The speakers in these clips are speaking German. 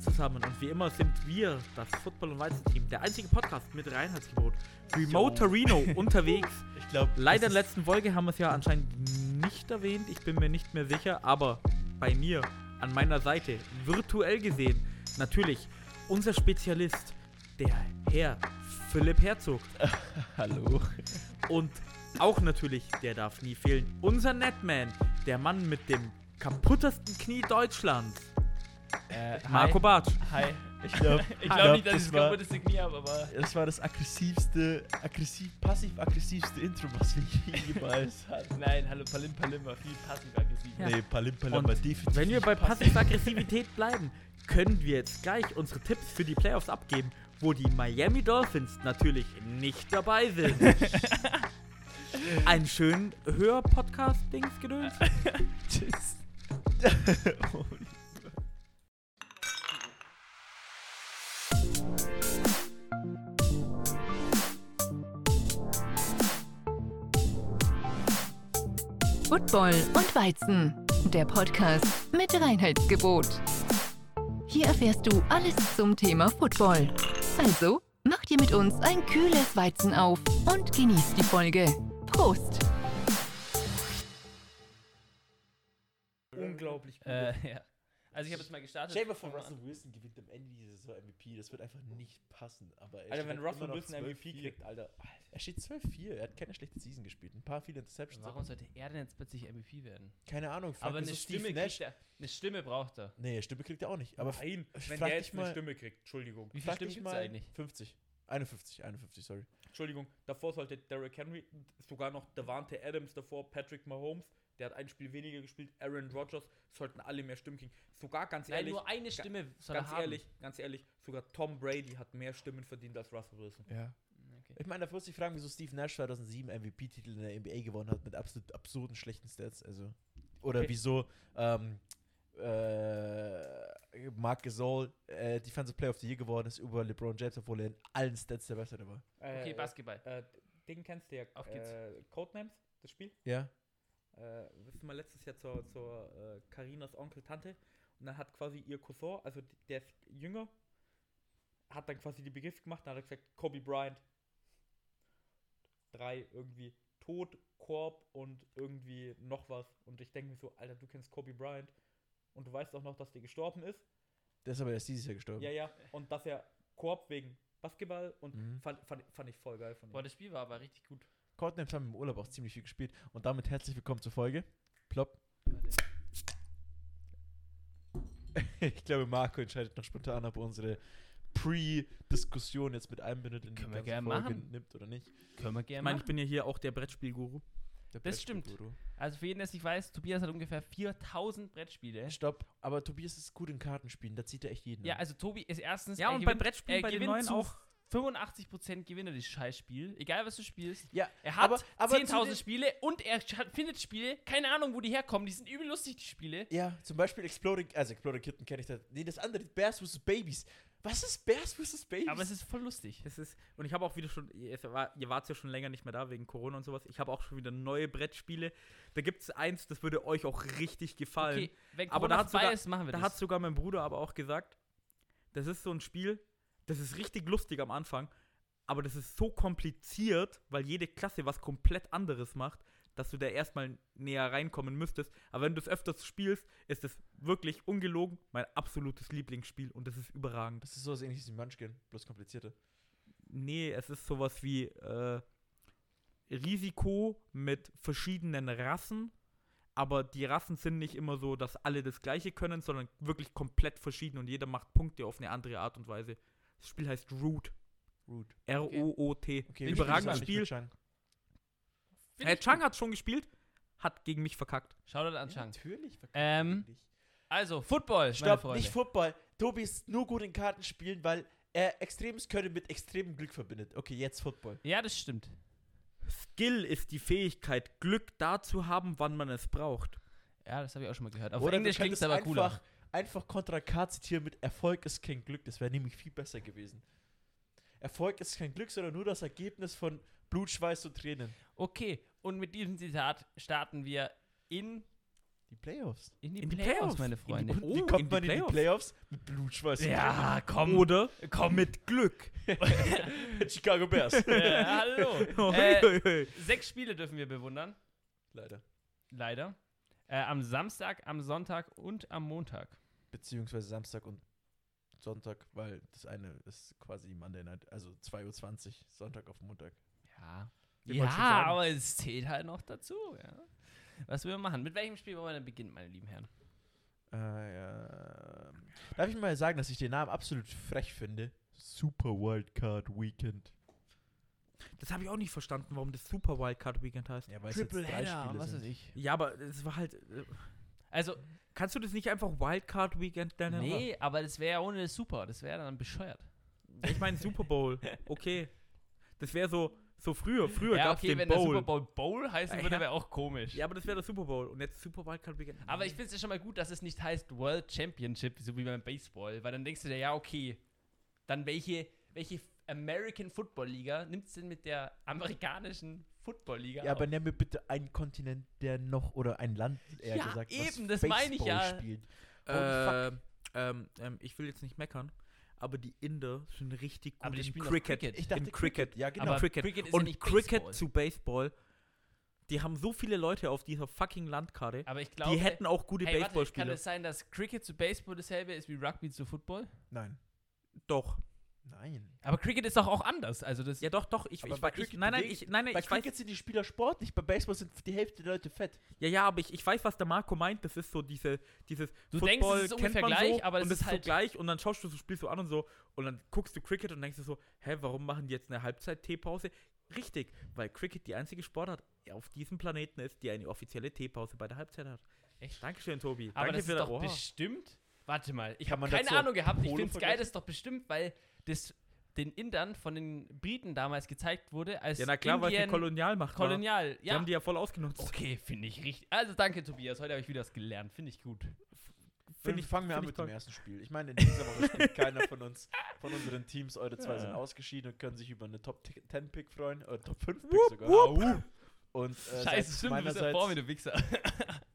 zusammen und wie immer sind wir, das Football- und Weizen-Team, der einzige Podcast mit Reinheitsgebot. Remote Torino unterwegs. Ich glaube, Leider in der letzten Folge haben wir es ja anscheinend nicht erwähnt, ich bin mir nicht mehr sicher, aber bei mir, an meiner Seite, virtuell gesehen, natürlich unser Spezialist, der Herr Philipp Herzog. Hallo. Und auch natürlich, der darf nie fehlen, unser Netman, der Mann mit dem kaputtesten Knie Deutschlands, Äh, Marco Bartsch. Hi. Ich glaube, Ich glaube nicht, dass ich das Signier habe, aber. das war das aggressivste, aggressiv, passiv-aggressivste Intro, was wir je- jemals hatten. Nein, hallo Palim Palim war viel passiv-aggressiv. Ja. Nee, Palim Palim Und war definitiv. Wenn wir bei. Passiv-Aggressivität bleiben, können wir jetzt gleich unsere Tipps für die Playoffs abgeben, wo die Miami Dolphins natürlich nicht dabei sind. Ein schön Hör-Podcast-Dings-Gedöns. Tschüss. Oh, Football und Weizen, der Podcast mit Reinheitsgebot. Hier erfährst du alles zum Thema Football. Also, mach dir mit uns ein kühles Weizen auf und genieß die Folge. Prost! Unglaublich gut. Äh, ja. Also ich habe jetzt mal gestartet. Stell dir vor, Russell Wilson gewinnt am Ende dieser Saison MVP. Das wird einfach nicht passen. Aber er Alter, wenn halt Russell Wilson MVP 12-4. kriegt, Alter. Er steht 12-4. Er hat keine schlechte Season gespielt. Ein paar viele. Interceptions. Warum sollte er denn jetzt plötzlich MVP werden? Keine Ahnung. Aber eine so Stimme, er, eine Stimme braucht er. Nee, Stimme kriegt er auch nicht. Aber Nein, wenn dich jetzt eine mal- Stimme kriegt, Entschuldigung. Wie viele Stimmen gibt es eigentlich? 50. 51, 51, sorry. Entschuldigung, davor sollte Derrick Henry, sogar noch Davante Adams davor, Patrick Mahomes, der hat ein Spiel weniger gespielt, Aaron Rodgers, sollten alle mehr Stimmen kriegen. Sogar ganz Nein, ehrlich, nur eine Stimme soll ganz er haben. ehrlich, ganz ehrlich, sogar Tom Brady hat mehr Stimmen verdient als Russell Wilson. Ja. Okay. Ich meine, da muss ich fragen, wieso Steve Nash 2007 MVP-Titel in der NBA gewonnen hat mit absolut absurden schlechten Stats. Also. Oder Okay. wieso ähm, äh, Mark Gasol äh, Defensive Player of the Year geworden ist über LeBron James, obwohl er in allen Stats der Bessere war. Okay, Basketball. Äh, den kennst du ja. Auf geht's. Äh, Codenames, das Spiel. Ja. Äh, wir sind mal letztes Jahr zur, zur äh, Carinas Onkel Tante und dann hat quasi ihr Cousin, also der ist jünger, hat dann quasi die Begriff gemacht, dann hat er gesagt, Kobe Bryant. Drei irgendwie tot, Korb und irgendwie noch was. Und ich denke mir so, Alter, du kennst Kobe Bryant und du weißt auch noch, dass der gestorben ist. Der ist aber erst dieses Jahr gestorben. Ja, ja. Und dass er Korb wegen Basketball und Mhm. fand, fand, fand ich voll geil von ihm. Boah, das Spiel war aber richtig gut. Codenames haben im Urlaub auch ziemlich viel gespielt. Und damit herzlich willkommen zur Folge. Plopp. Ich glaube, Marco entscheidet noch spontan, ob er unsere Pre-Diskussion jetzt mit einbindet in Können wir ganze gern Folge machen. nimmt oder nicht. Können wir ich gerne meine, machen. ich bin ja hier auch der Brettspielguru. Der Das stimmt. Brettspielguru. Also für jeden, der es nicht weiß, Tobias hat ungefähr 4000 Brettspiele. Stopp, aber Tobias ist gut in Kartenspielen, da zieht er echt jeden. Ja, an. also Tobi ist erstens. Ja, er und bei gewinnt- Brettspielen, er bei den gewinnt neuen zu auch. 85% gewinnt er dieses Scheißspiel. Egal, was du spielst. ja, Er hat aber, aber zu 10.000 den- Spiele und er findet Spiele, keine Ahnung, wo die herkommen. Die sind übel lustig, die Spiele. Ja, zum Beispiel Exploding, also Exploding Kitten kenne ich da. Nee, das andere, Bears vs. Babies. Was ist Bears vs. Babies? Aber es ist voll lustig. Das ist, und ich habe auch wieder schon, ihr, war, ihr wart ja schon länger nicht mehr da wegen Corona und sowas. Ich habe auch schon wieder neue Brettspiele. Da gibt es eins, das würde euch auch richtig gefallen. Okay, wenn Aber Corona da hat sogar- ist, machen wir Da das. hat sogar mein Bruder aber auch gesagt, das ist so ein Spiel, das ist richtig lustig am Anfang, aber das ist so kompliziert, weil jede Klasse was komplett anderes macht, dass du da erstmal näher reinkommen müsstest. Aber wenn du es öfters spielst, ist es wirklich ungelogen mein absolutes Lieblingsspiel und das ist überragend. das ist so was ähnliches wie Munchkin, bloß komplizierter. Nee, es ist sowas wie äh, Risiko mit verschiedenen Rassen, aber die Rassen sind nicht immer so, dass alle das gleiche können, sondern wirklich komplett verschieden und jeder macht Punkte auf eine andere Art und Weise. Das Spiel heißt Root. Root. R-O-O-T. Okay, Überragendes Spiel. mit Chang. Hat schon gespielt, hat gegen mich verkackt. Shoutout an Ja, Chang. natürlich. verkauft Ähm. Also, Football, Stopp, nicht Football. Tobi ist nur gut in Kartenspielen, weil er extremes Können mit extremem Glück verbindet. Okay, jetzt Football. ja, das stimmt. Skill ist die Fähigkeit, Glück da zu haben, wann man es braucht. Ja, das habe ich auch schon mal gehört. Auf Oder Englisch klingt es aber cooler. Einfach, Contra K zitieren mit Erfolg ist kein Glück. Das wäre nämlich viel besser gewesen. Erfolg ist kein Glück, sondern nur das Ergebnis von Blut, Schweiß und Tränen. Okay, und mit diesem Zitat starten wir in Die Playoffs. In die, In die Playoffs, Playoffs. meine In die Freunde. Oh, Wie in kommt die man in die Playoffs. Mit Blutschweiß. und ja, komm. Oder komm. mit Glück. Tränen. Chicago Bears. äh, hallo. Äh, sechs Spiele dürfen wir bewundern. Leider. Leider. Äh, am Samstag, am Sonntag und am Montag. Beziehungsweise Samstag und Sonntag, weil das eine ist quasi Monday Night, also 2.20 Uhr, Sonntag auf Montag. Ja. Ich ja, aber es zählt halt noch dazu, ja. Was wir machen. Mit welchem Spiel wollen wir denn beginnen, meine lieben Herren? Äh, ja. Darf ich mal sagen, dass ich den Namen absolut frech finde? Super Wildcard Weekend. Das habe ich auch nicht verstanden, warum das Super Wildcard Weekend heißt. Ja, weil es jetzt drei Spiele was sind. weiß ich. Ja, aber es war halt. äh, Also, Kannst du das nicht einfach Wildcard Weekend nennen? nee, aber das wäre ja ohne das Super. Das wäre dann bescheuert. Ich meine Super Bowl. Okay. Das wäre so, so früher. Früher ja, gab es okay, den wenn der Bowl. Super Bowl Bowl heißen Ja, würde, ja. wäre auch komisch. Ja, aber das wäre der Super Bowl. Und jetzt Super Wildcard Weekend. Aber ich finde es ja schon mal gut, dass es nicht heißt World Championship, so wie beim Baseball, weil dann denkst du dir, ja, okay, dann welche, welche American Football Liga nimmt es denn mit der amerikanischen Football Liga Ja, aber auf? nenn mir bitte einen Kontinent, der noch, oder ein Land, eher Ja, gesagt, eben, das meine ich Baseball ja. Spielt. Äh, ähm, ähm, ich will jetzt nicht meckern, aber die Inder sind richtig gut Aber die in spielen doch Cricket. Cricket. Ich dachte in Cricket. Ja, genau. Aber Cricket. Cricket ist Und ja nicht Cricket Baseball. zu Baseball. Die haben so viele Leute auf dieser fucking Landkarte. Aber ich glaube, die hätten auch gute hey, warte, kann Baseballspieler. es sein, dass Cricket zu Baseball dasselbe ist wie Rugby zu Football? Nein. Doch. Nein. Aber Cricket ist doch auch anders. Also das Ja, doch, doch. Ich, Aber ich, bei weiß- ich, Cricket nein, nein, ich, nein, nein, Bei ich weiß, Cricket sind die Spieler sportlich, bei Baseball sind die Hälfte der Leute fett. ja, ja, aber ich, ich weiß, was der Marco meint. Das ist so diese, dieses Du denkst, es ist kennt ungefähr man gleich, so, aber und es das ist ist halt- so gleich und dann schaust du das Spiel so an und so und dann guckst du Cricket und denkst dir so, hä, warum machen die jetzt eine Halbzeit-Teepause? Richtig, weil Cricket die einzige Sportart auf diesem Planeten ist, die eine offizielle Teepause bei der Halbzeit hat. Echt? Dankeschön, Tobi. Aber Danke das für ist das- doch Oha. bestimmt. Warte mal, ich habe keine Ahnung gehabt. Ich Polo finde es geil, das ist doch bestimmt, weil das den Indern von den Briten damals gezeigt wurde, als Ja, na klar, weil es eine Indien Kolonialmacht war. Kolonial. Die Ja. haben die ja voll ausgenutzt. okay, finde ich richtig. Also danke, Tobias. Heute habe ich wieder was gelernt. Finde ich gut. Finde ich, fangen wir an ich mit toll. dem ersten Spiel. Ich meine, in dieser Woche spielt keiner von uns, von unseren Teams. Eure zwei sind ausgeschieden und können sich über eine Top 10 Pick freuen, oder Top 5 Pick sogar. wupp. Und äh, Scheiße, seitens, stimmt, du bist ja meinerseits, vor mir, du Wichser.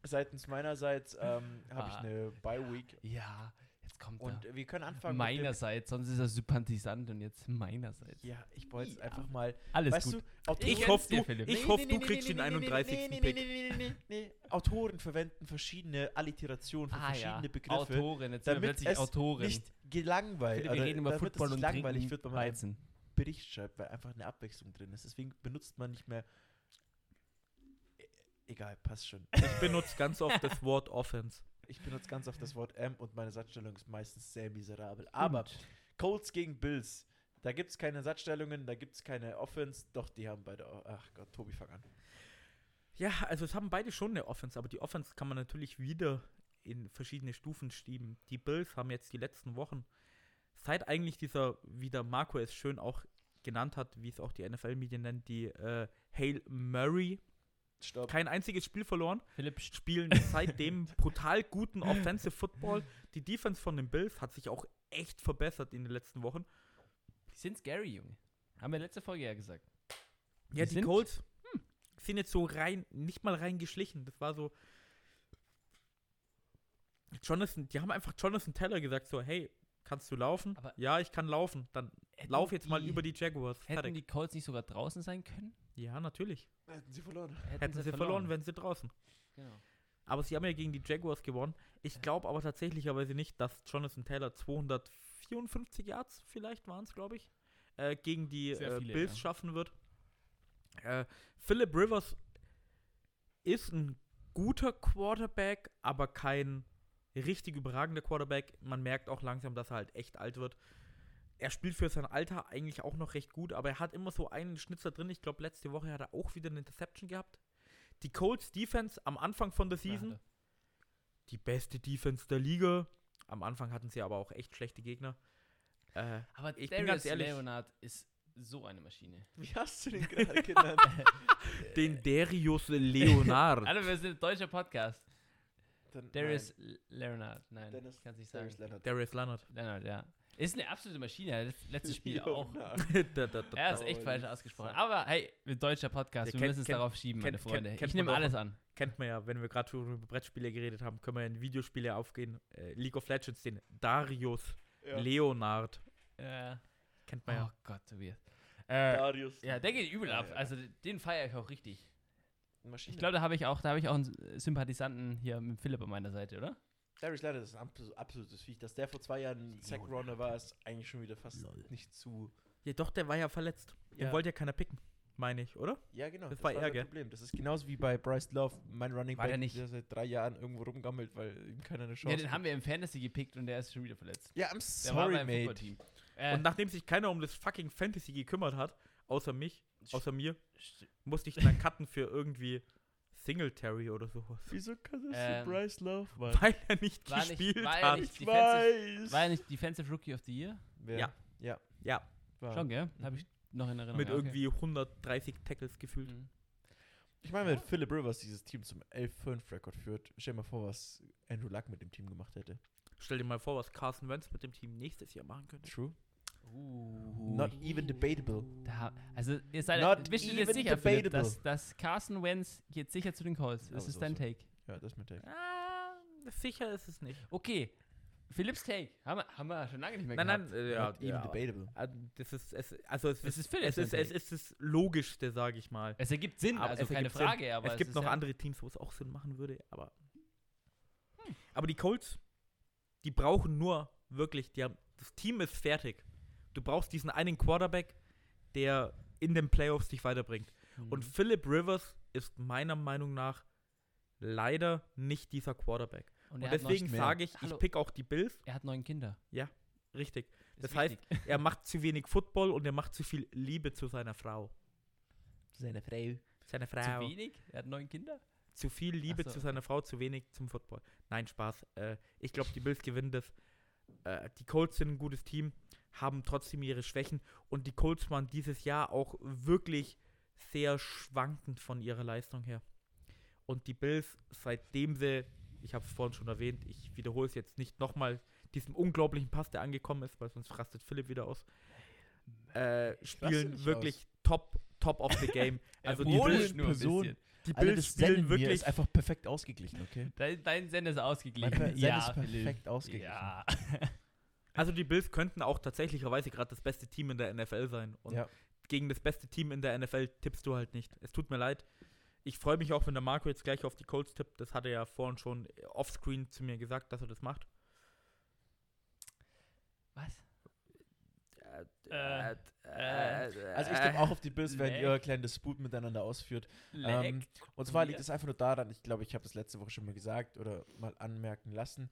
seitens meinerseits ähm, habe ich Ah. eine Bye Week ja, kommt und er. wir können anfangen. Meinerseits, sonst ist er sympathisant und jetzt meinerseits. Ja, ich wollte jetzt Ja. einfach mal. Alles weißt gut. du, Autoren, Ich hoffe, dir, du, Philipp. ich hoffe, du kriegst den 31. nee, nee, Pick. Nee, nee, nee, nee, nee. Autoren verwenden verschiedene Alliterationen für Ah verschiedene ja, Begriffe. Autorin, jetzt sind wir damit plötzlich es Autorin. Nicht gelangweilt. Philipp, wir oder reden über es Football und langweilig wird, wenn man einen. Bericht schreibt, weil einfach eine Abwechslung drin ist. Deswegen benutzt man nicht mehr. E- Egal, passt schon. Ich benutze ganz oft das Wort Offense. Ich benutze ganz oft das Wort M und meine Satzstellung ist meistens sehr miserabel. Aber Colts gegen Bills, da gibt es keine Satzstellungen, da gibt es keine Offense. Doch, die haben beide. Ach Gott, Tobi, fang an. Ja, also es haben beide schon eine Offense, aber die Offense kann man natürlich wieder in verschiedene Stufen schieben. Die Bills haben jetzt die letzten Wochen, seit eigentlich dieser, wie der Marco es schön auch genannt hat, wie es auch die NFL-Medien nennt, die äh, Hail Murray, Stopp. kein einziges Spiel verloren, Philipp, spielen seitdem brutal guten Offensive Football. Die Defense von den Bills hat sich auch echt verbessert in den letzten Wochen. die sind scary, Junge. Haben wir letzte Folge ja gesagt. Ja, Die die sind- Colts hm, sind jetzt so rein, nicht mal reingeschlichen. Das war so. Jonathan, die haben einfach Jonathan Teller gesagt, so, hey, kannst du laufen? Aber- ja, ich kann laufen. Dann lauf jetzt mal die- über die Jaguars. Hätten Fertig. die Colts nicht sogar draußen sein können? Ja, natürlich. Hätten sie verloren. Hätten sie verloren, wären sie draußen. Genau. Aber sie haben ja gegen die Jaguars gewonnen. Ich glaube aber tatsächlicherweise nicht, dass Jonathan Taylor 254 Yards vielleicht waren es, glaube ich, äh, gegen die äh, viele, Bills ja. schaffen wird. Äh, Philip Rivers ist ein guter Quarterback, aber kein richtig überragender Quarterback. Man merkt auch langsam, dass er halt echt alt wird. Er spielt für sein Alter eigentlich auch noch recht gut, aber er hat immer so einen Schnitzer drin. Ich glaube, letzte Woche hat er auch wieder eine Interception gehabt. Die Colts Defense am Anfang von der Season, Ja, die beste Defense der Liga. Am Anfang hatten sie aber auch echt schlechte Gegner. Äh, aber Ich Darius bin ganz ehrlich- Leonard ist so eine Maschine. Wie hast du den gerade genannt? den Darius Leonard. Alter, wir sind ein deutscher Podcast. Dann- Darius L- Leonard. Nein, Dennis- ich kann es nicht sagen. Darius Leonard. Darius Leonard. Leonard, ja. Ist eine absolute Maschine. Das letzte Spiel auch. na. da, da, da, Er ist echt falsch ausgesprochen. Aber hey, wir deutscher Podcast, Ja, wir kennt- müssen es kennt- darauf schieben, meine kennt- Freunde. kennt- kennt ich nehme alles an. kennt man ja, wenn wir gerade schon über Brettspiele geredet haben, können wir in Videospiele aufgehen. Äh, League of Legends, den Darius Ja. Leonard. Ja. Kennt man Oh ja. Gott, Tobias. Äh, Darius. ja, der geht übel ab. ja. Also den feiere ich auch richtig. Maschine. Ich glaube, da habe ich auch, da habe ich auch einen Sympathisanten hier mit Philipp an meiner Seite, oder? Darius Leonard ist ein absol- absolutes Viech. Dass der vor zwei Jahren Second Runner war, ist eigentlich schon wieder fast nicht zu. Ja, doch, der war ja verletzt. Den Ja. wollte ja keiner picken, meine ich, oder? Ja, genau. Das war er, das gell? Problem. Das ist genauso wie bei Bryce Love, mein Running War der Back, nicht- der seit drei Jahren irgendwo rumgammelt, weil ihm keiner eine Chance Ja, den haben gibt. wir im Fantasy gepickt und der ist schon wieder verletzt. Ja, I'm Der war sorry, beim mate. Äh, Und nachdem sich keiner um das fucking Fantasy gekümmert hat, außer mich, außer mir, st- musste ich dann cutten für irgendwie Singletary oder sowas. Wieso kann das Ähm, Bryce Love, Mann? Weil er nicht War nicht- gespielt war er hat. nicht- Ich Defensive- weiß. war er nicht Defensive Rookie of the Year? Ja. Ja. Ja, War. Schon, gell? Mhm. Habe ich noch in Erinnerung. mit ja, okay. irgendwie 130 Tackles gefühlt. Mhm. Ich meine, wenn Philip Rivers dieses Team zum 11-5-Rekord führt, stell dir mal vor, was Andrew Luck mit dem Team gemacht hätte. Stell dir mal vor, was Carson Wentz mit dem Team nächstes Jahr machen könnte. True. Not even debatable. Da, also, ihr seid Not bist du dir jetzt sicher, Philipp, debatable. dass, dass Carson Wentz geht sicher zu den Colts. Das Aber ist so, dein so. Take. Ja, das ist mein Take. Ah, sicher ist es nicht. Okay. Philipps Take. Haben wir, haben wir schon lange nicht mehr Nein, gehabt. nein, äh, ja, Not even ja. debatable. Ah, Das ist, es, also es, Es ist, Philipps es ist, es ist das Logischste, sage ich mal. Es ergibt Sinn, Aber also es keine Sinn. Frage, aber es gibt ist noch ja, andere Teams, wo es auch Sinn machen würde, aber. Aber die Colts, die brauchen nur wirklich, die haben, das Team ist fertig. Du brauchst diesen einen Quarterback, der in den Playoffs dich weiterbringt. Mhm. Und Philip Rivers ist meiner Meinung nach leider nicht dieser Quarterback. Und Und er hat deswegen sage ich, Hallo. ich pick auch die Bills. Er hat neun Kinder. Richtig. Ist Das heißt, wichtig. er macht zu wenig Football und er macht zu viel Liebe zu seiner Frau. Seine Frau. Seine Frau. zu wenig? Er hat neun Kinder? zu viel Liebe so, zu seiner Frau, zu wenig zum Football. Nein, Spaß. Äh, ich glaube, die Bills gewinnen das. Äh, die Colts sind ein gutes Team, haben trotzdem ihre Schwächen und die Colts waren dieses Jahr auch wirklich sehr schwankend von ihrer Leistung her. Und die Bills, seitdem sie, ich habe es vorhin schon erwähnt, ich wiederhole es jetzt nicht nochmal, diesem unglaublichen Pass, der angekommen ist, weil sonst rastet Philipp wieder aus, äh, spielen wirklich top, top of the game. Also die Bills, Person- die Alle Bills das Senden spielen wirklich ist einfach perfekt ausgeglichen, okay? Dein, dein Sender ist Mein ausgeglichen. Send ja, ist Philipp. perfekt ausgeglichen. Ja. Also die Bills könnten auch tatsächlicherweise gerade das beste Team in der NFL sein. Und Ja. gegen das beste Team in der NFL tippst du halt nicht. Es tut mir leid. Ich freue mich auch, wenn der Marco jetzt gleich auf die Colts tippt. Das hat er ja vorhin schon offscreen zu mir gesagt, dass er das macht. Was? Äh, äh, Also ich tippe auch auf die Bills, wenn ihr kleinen Disput miteinander ausführt. Ähm, und zwar liegt es einfach nur daran, ich glaube, ich habe das letzte Woche schon mal gesagt oder mal anmerken lassen.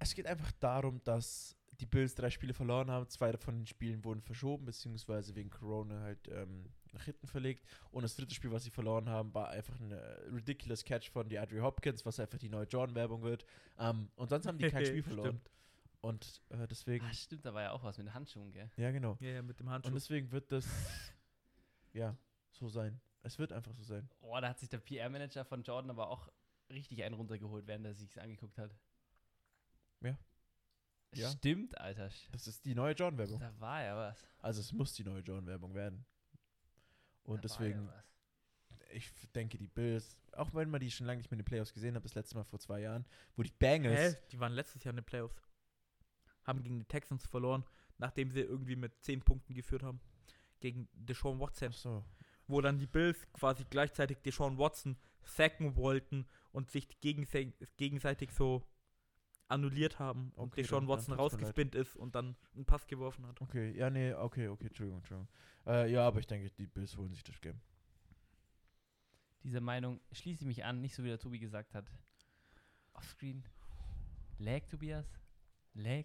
Es geht einfach darum, dass die Bills drei Spiele verloren haben. Zwei von den Spielen wurden verschoben, beziehungsweise wegen Corona halt ähm, nach hinten verlegt. Und das dritte Spiel, was sie verloren haben, war einfach ein äh, ridiculous Catch von DeAndre Hopkins, was einfach die neue Jordan-Werbung wird. Ähm, und sonst haben die kein Spiel verloren. Stimmt. Und äh, deswegen, Ah, stimmt, da war ja auch was mit den Handschuhen, gell? ja genau. Ja, ja, mit dem Und Handschuh. deswegen wird das, ja, so sein. Es wird einfach so sein. Oh, da hat sich der PR-Manager von Jordan aber auch richtig einen runtergeholt, während er sich angeguckt hat. Ja. Ja. Stimmt, Alter. Das ist die neue Jordan-Werbung. Da war ja was. Also es muss die neue Jordan-Werbung werden. Und Da war deswegen, ja was. ich denke, die Bills, auch wenn man die schon lange nicht mehr in den Playoffs gesehen hat, das letzte Mal vor zwei Jahren, wo die Bengals, Hä? Die waren letztes Jahr in den Playoffs. Haben gegen die Texans verloren, nachdem sie irgendwie mit 10 Punkten geführt haben. Gegen Deshaun Watson. Ach so, wo dann die Bills quasi gleichzeitig Deshaun Watson sacken wollten und sich gegensei- gegenseitig so annulliert haben und Okay, Deshaun Watson rausgespinnt ist und dann einen Pass geworfen hat. okay, ja, nee, okay, okay, Entschuldigung, Entschuldigung. Äh, ja, aber ich denke, die Bills holen sich das Game. Dieser Meinung schließe ich mich an, nicht so wie der Tobi gesagt hat. Offscreen. Lag, Tobias? Lag?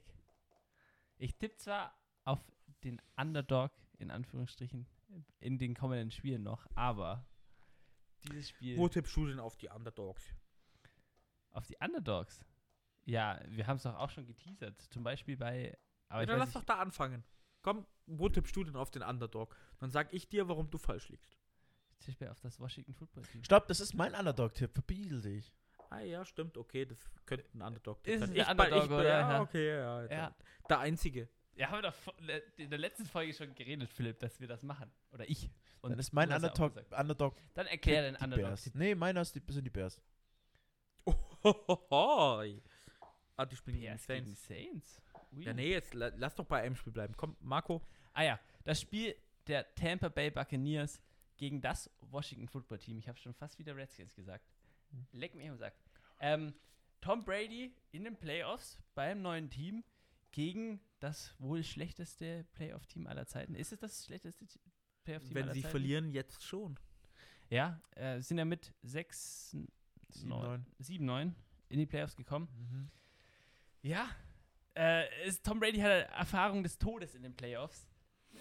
Ich tippe zwar auf den Underdog, in Anführungsstrichen, in den kommenden Spielen noch, aber dieses Spiel Wo tippst du denn auf die Underdogs? auf die Underdogs. Ja, wir haben es doch auch schon geteasert. Zum Beispiel bei. Aber ja, dann lass doch da anfangen. Komm, wo tippst du denn auf den Underdog? Dann sag ich dir, warum du falsch liegst. ich tippe auf das Washington Football Team. Stopp, das ist mein Underdog-Tipp, verbiegel dich. Ah ja, stimmt, okay, das könnte ein Underdog Ist sein. ein Ich- Underdog, ich, oder? Ja, okay, ja. ja. Ja. Der einzige. Ja, haben wir doch in der letzten Folge schon geredet, Philipp, dass wir das machen. Oder ich. Und Dann ist mein Underdog. Underdog Dann erklär den Underdog. Bears. Nee, meiner ist die, sind die Bears. Ohohoi. Ah, die spielen gegen die Saints. Saints. Ja, nee, jetzt la- lass doch bei einem Spiel bleiben. Komm, Marco. Ah ja, das Spiel der Tampa Bay Buccaneers gegen das Washington Football Team. Ich habe schon fast wieder Redskins gesagt. Leck mich am Sack. Ähm, Tom Brady in den Playoffs beim neuen Team gegen das wohl schlechteste Playoff-Team aller Zeiten. Ist es das schlechteste Playoff-Team Wenn aller sie Zeiten? verlieren, jetzt schon. Ja, äh, sind ja mit 6, 7-9. 7, 9 in die Playoffs gekommen. Mhm. Ja, äh, ist, Tom Brady hat Erfahrung des Todes in den Playoffs.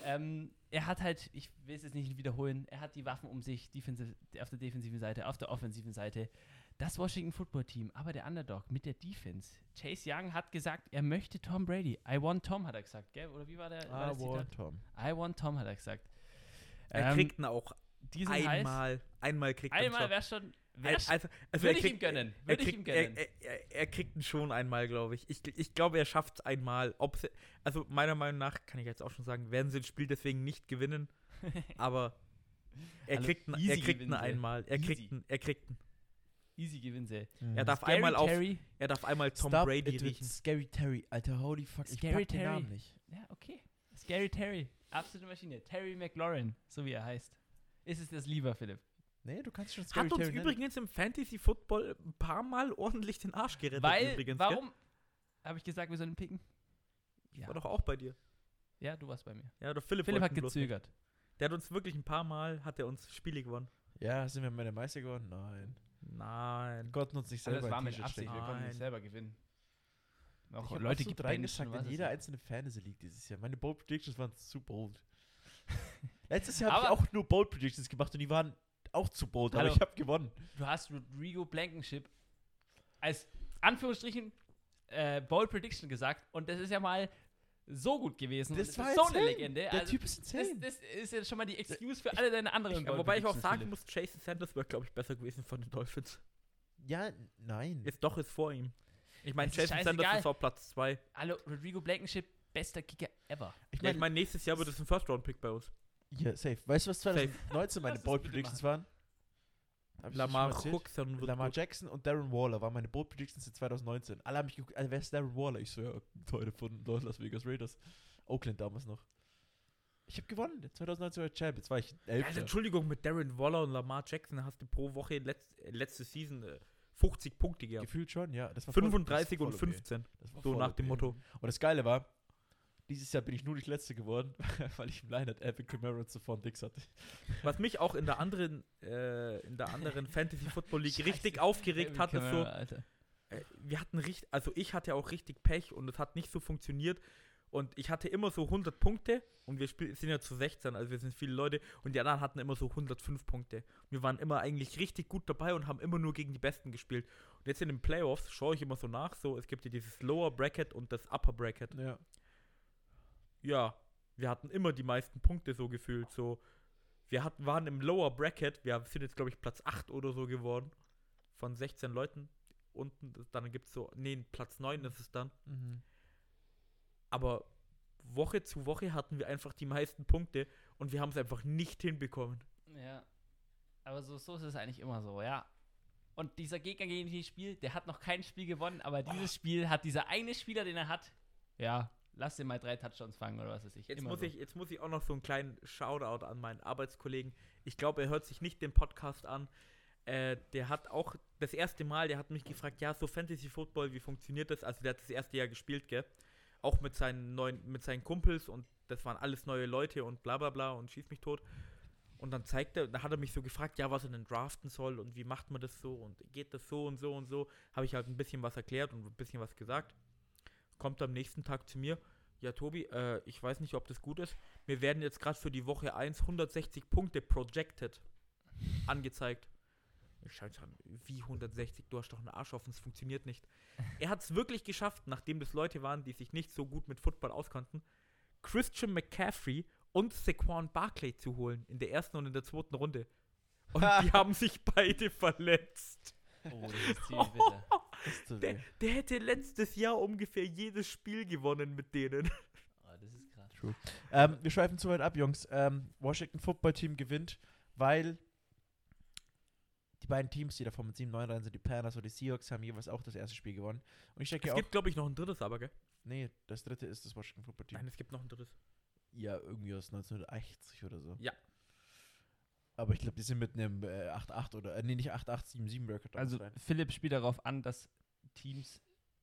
Ähm, er hat halt, ich will es jetzt nicht wiederholen, er hat die Waffen um sich, defensive, auf der defensiven Seite, auf der offensiven Seite. Das Washington Football Team, aber der Underdog mit der Defense. Chase Young hat gesagt, er möchte Tom Brady. I want Tom, hat er gesagt, gell? Oder wie war der? war Ah, das wow, Zitat? Tom. I want Tom, hat er gesagt. Er Ähm, kriegt ihn auch sind heiß. einmal. Einmal kriegt er Einmal wäre schon. Also, also würde er ich kriegt, ihm gönnen. Er, Würde ich kriegt, ihm gönnen. Er, er, er kriegt ihn schon einmal, glaube ich. ich. Ich glaube, er schafft es einmal. Ob sie, also meiner Meinung nach, kann ich jetzt auch schon sagen, werden sie das Spiel deswegen nicht gewinnen. Aber er Also kriegt ihn, er easy kriegt ihn einmal. Er Easy. kriegt ihn, er kriegt ihn. Easy gewinnen sie. Er darf Scary einmal auf, Terry. er darf einmal Tom Stop Brady it with riechen. Scary Terry. Alter, holy fuck. ich Scary pack den Terry. Namen nicht. Ja, okay. Scary Terry. Absolute Maschine. Terry McLaurin, so wie er heißt. Ist es das lieber, Philipp? Nee, du kannst schon Scary Hat uns Terry nennen. übrigens im Fantasy Football ein paar Mal ordentlich den Arsch gerettet. Weil, übrigens, warum habe ich gesagt, wir sollen picken? Ja. War doch auch bei dir. ja, du warst bei mir. Ja, der Philipp, Philipp hat nicht. gezögert. Der hat uns wirklich ein paar Mal, hat er uns Spiele gewonnen. Ja, sind wir meine Meister geworden? Nein. Nein. Gott nutzt sich Alles selber war ein mit T-Shirt Absicht. Wir konnten nicht selber gewinnen. Auch Ich habe Leute gibt reingesagt in jeder einzelne Fantasy League dieses Jahr. Meine Bold Predictions waren zu bold. Letztes Jahr habe ich auch nur Bold Predictions gemacht und die waren auch zu bold, aber Hallo. ich habe gewonnen. Du hast Rodrigo Blankenship als Anführungsstrichen äh, Bold Prediction gesagt und das ist ja mal so gut gewesen. Das und war ist so eine. Legende. Der Also, Typ ist das, insane. das ist ja schon mal die Excuse für alle deine anderen Ja, Bold wobei ich auch sagen muss, Jason Sanders wäre, glaube ich, besser gewesen von den Dolphins. Ja, nein. Jetzt doch ist vor ihm. Ich meine, Es ist Jason Sanders ist auf Platz 2. Hallo, Rodrigo Blankenship, bester Kicker ever. Ich Ja, ich meine, meine, nächstes Jahr wird es ein First-Round-Pick bei uns. Ja, safe. Weißt du, was 2019 meine Bold Predictions waren? Das Lamar wird Lamar. Jackson und Darren Waller waren meine Bold Predictions in 2019. Alle haben mich geguckt, also wer ist Darren Waller? Ich so, ja, Teure von Las Vegas Raiders. Oakland damals noch. Ich habe gewonnen, 2019 war ich Champ, jetzt war ich Also, Elfter. Entschuldigung, mit Darren Waller und Lamar Jackson hast du pro Woche letz, äh, letzte Season äh, 50 Punkte gehabt. Gefühlt schon, ja. Das war voll- 35 das war und voll okay. 15. Das war So voll nach dem okay. Motto. Und das Geile war, dieses Jahr bin ich nur nicht Letzte geworden, weil ich im Line hat Epic Camaro und Stephon Dix hatte. Was mich auch in der anderen, äh, in der anderen Fantasy Football League Scheiße. richtig aufgeregt hat, ist so, Alter. äh, wir hatten richtig, also ich hatte auch richtig Pech und es hat nicht so funktioniert. Und ich hatte immer so 100 Punkte und wir sind ja zu 16, also wir sind viele Leute und die anderen hatten immer so 105 Punkte. Wir waren immer eigentlich richtig gut dabei und haben immer nur gegen die Besten gespielt. Und jetzt in den Playoffs schaue ich immer so nach, so es gibt ja dieses Lower Bracket und das Upper Bracket. Ja. Ja, wir hatten immer die meisten Punkte so gefühlt. So, wir hatten, waren im Lower Bracket, wir sind jetzt, glaube ich, Platz 8 oder so geworden. Von 16 Leuten. Unten, dann gibt es so, nee, Platz 9 ist es dann. Mhm. Aber Woche zu Woche hatten wir einfach die meisten Punkte und wir haben es einfach nicht hinbekommen. Ja. Aber so, so ist es eigentlich immer so, ja. Und dieser Gegner, gegen den ich spiele, der hat noch kein Spiel gewonnen, aber dieses Spiel hat dieser eine Spieler, den er hat, ja, lass den mal drei Touchdowns fangen oder was weiß ich. Jetzt muss, so. ich, jetzt muss ich auch noch so einen kleinen Shoutout an meinen Arbeitskollegen. Ich glaube, er hört sich nicht den Podcast an. Äh, der hat auch das erste Mal, der hat mich gefragt, ja, so Fantasy Football, wie funktioniert das? Also der hat das erste Jahr gespielt, gell? Auch mit seinen neuen, mit seinen Kumpels und das waren alles neue Leute und bla bla bla und schieß mich tot. Und dann zeigt er, da hat er mich so gefragt, ja, was er denn draften soll und wie macht man das so und geht das so und so und so. Habe ich halt ein bisschen was erklärt und ein bisschen was gesagt. Kommt am nächsten Tag zu mir, ja, Tobi, äh, ich weiß nicht, ob das gut ist. Mir werden jetzt gerade für die Woche 1 160 Punkte projected angezeigt. Ich schaue an, wie 160, du hast doch einen Arsch offen, es funktioniert nicht. Er hat es wirklich geschafft, nachdem das Leute waren, die sich nicht so gut mit Football auskannten, Christian McCaffrey und Saquon Barkley zu holen in der ersten und in der zweiten Runde. Und die haben sich beide verletzt. Oh, das. Das tut Der, der hätte letztes Jahr ungefähr jedes Spiel gewonnen mit denen. Oh, das ist krass. Ähm, wir schweifen zu weit ab, Jungs. Ähm, Washington Football Team gewinnt, weil die beiden Teams, die davon mit 7-9 rein sind, die Panthers und die Seahawks, haben jeweils auch das erste Spiel gewonnen. Und ich denke Es gibt, glaube ich, noch ein drittes, aber, gell? nee, das dritte ist das Washington Football Team. Nein, es gibt noch ein drittes. Ja, irgendwie aus 1980 oder so. Ja. Aber ich glaube, die sind mit einem äh, 8-8 oder, äh, nee, nicht 8-8, 7-7 Record Also rein. Philipp spielt darauf an, dass Teams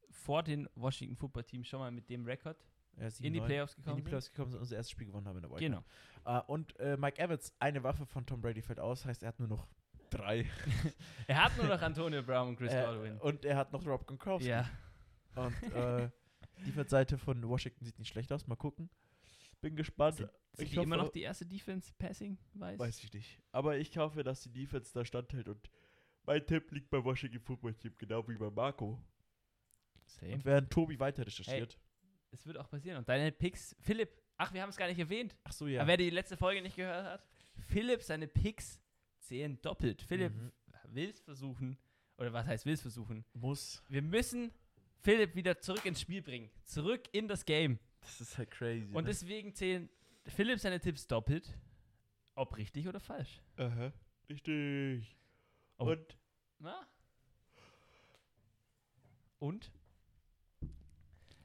vor den Washington Football Teams schon mal mit dem Rekord Ja, in die 7-9. Playoffs in gekommen die Playoffs gekommen sind und unser erstes Spiel gewonnen haben in der sind. Wildcard. Genau. Äh, und äh, Mike Evans, eine Waffe von Tom Brady fällt aus, heißt, er hat nur noch drei. Er hat nur noch Antonio Brown und Chris Godwin. äh, und er hat noch Rob Gronkowski. Ja. Und äh, die Seite von Washington sieht nicht schlecht aus. Mal gucken. Bin gespannt. Sind ich die immer hoffe- noch die erste Defense Passing, weiß? Weiß ich nicht. Aber ich hoffe, dass die Defense da standhält und mein Tipp liegt beim Washington Football Team, genau wie bei Marco. Same. Und während Tobi weiter recherchiert. Es wird auch passieren. Und deine Picks, Philipp, ach, wir haben es gar nicht erwähnt. Ach so, ja. Aber wer die letzte Folge nicht gehört hat, Philipp, seine Picks zählen doppelt. Philipp Mhm. will es versuchen, oder was heißt will es versuchen? Muss. Wir müssen Philipp wieder zurück ins Spiel bringen. Zurück in das Game. Das ist halt crazy. Und deswegen zählen Philipp seine Tipps doppelt. Ob richtig oder falsch. Aha. Richtig. Oh. Und Na? Und?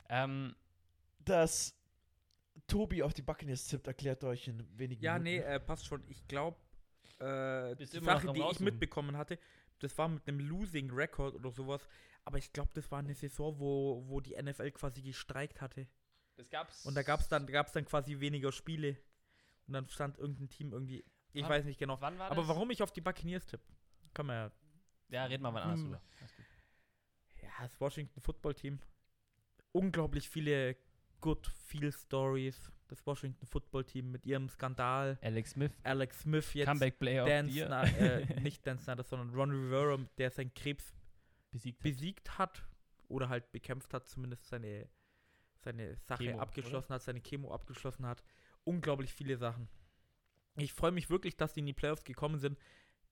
Ähm, dass Tobi auf die Buccaneers tippt, erklärt euch in wenigen Ja, Minuten. nee, äh, passt schon. Ich glaube, äh, die Sache, die ich mitbekommen hatte, das war mit einem Losing Record oder sowas. Aber ich glaube, das war eine Saison, wo, wo die NFL quasi gestreikt hatte. Das gab's. Und da gab es dann, gab's dann quasi weniger Spiele. Und dann stand irgendein Team irgendwie. Ich Wann- weiß nicht genau. Wann war Aber das? warum ich auf die Buccaneers tippe? Kann man ja. Ja, reden wir mal anders Hm. drüber. Ja, das Washington Football Team. Unglaublich viele Good Feel Stories. Das Washington Football Team mit ihrem Skandal. Alex Smith, Alex Smith jetzt. Comeback Player of Dan the Year. Snyder, äh, nicht Dan Snyder, sondern Ron Rivera, der seinen Krebs besiegt. hat. besiegt hat oder halt bekämpft hat, zumindest seine, seine Sache Chemo, abgeschlossen hat, seine Chemo abgeschlossen hat. Unglaublich viele Sachen. Ich freue mich wirklich, dass die in die Playoffs gekommen sind,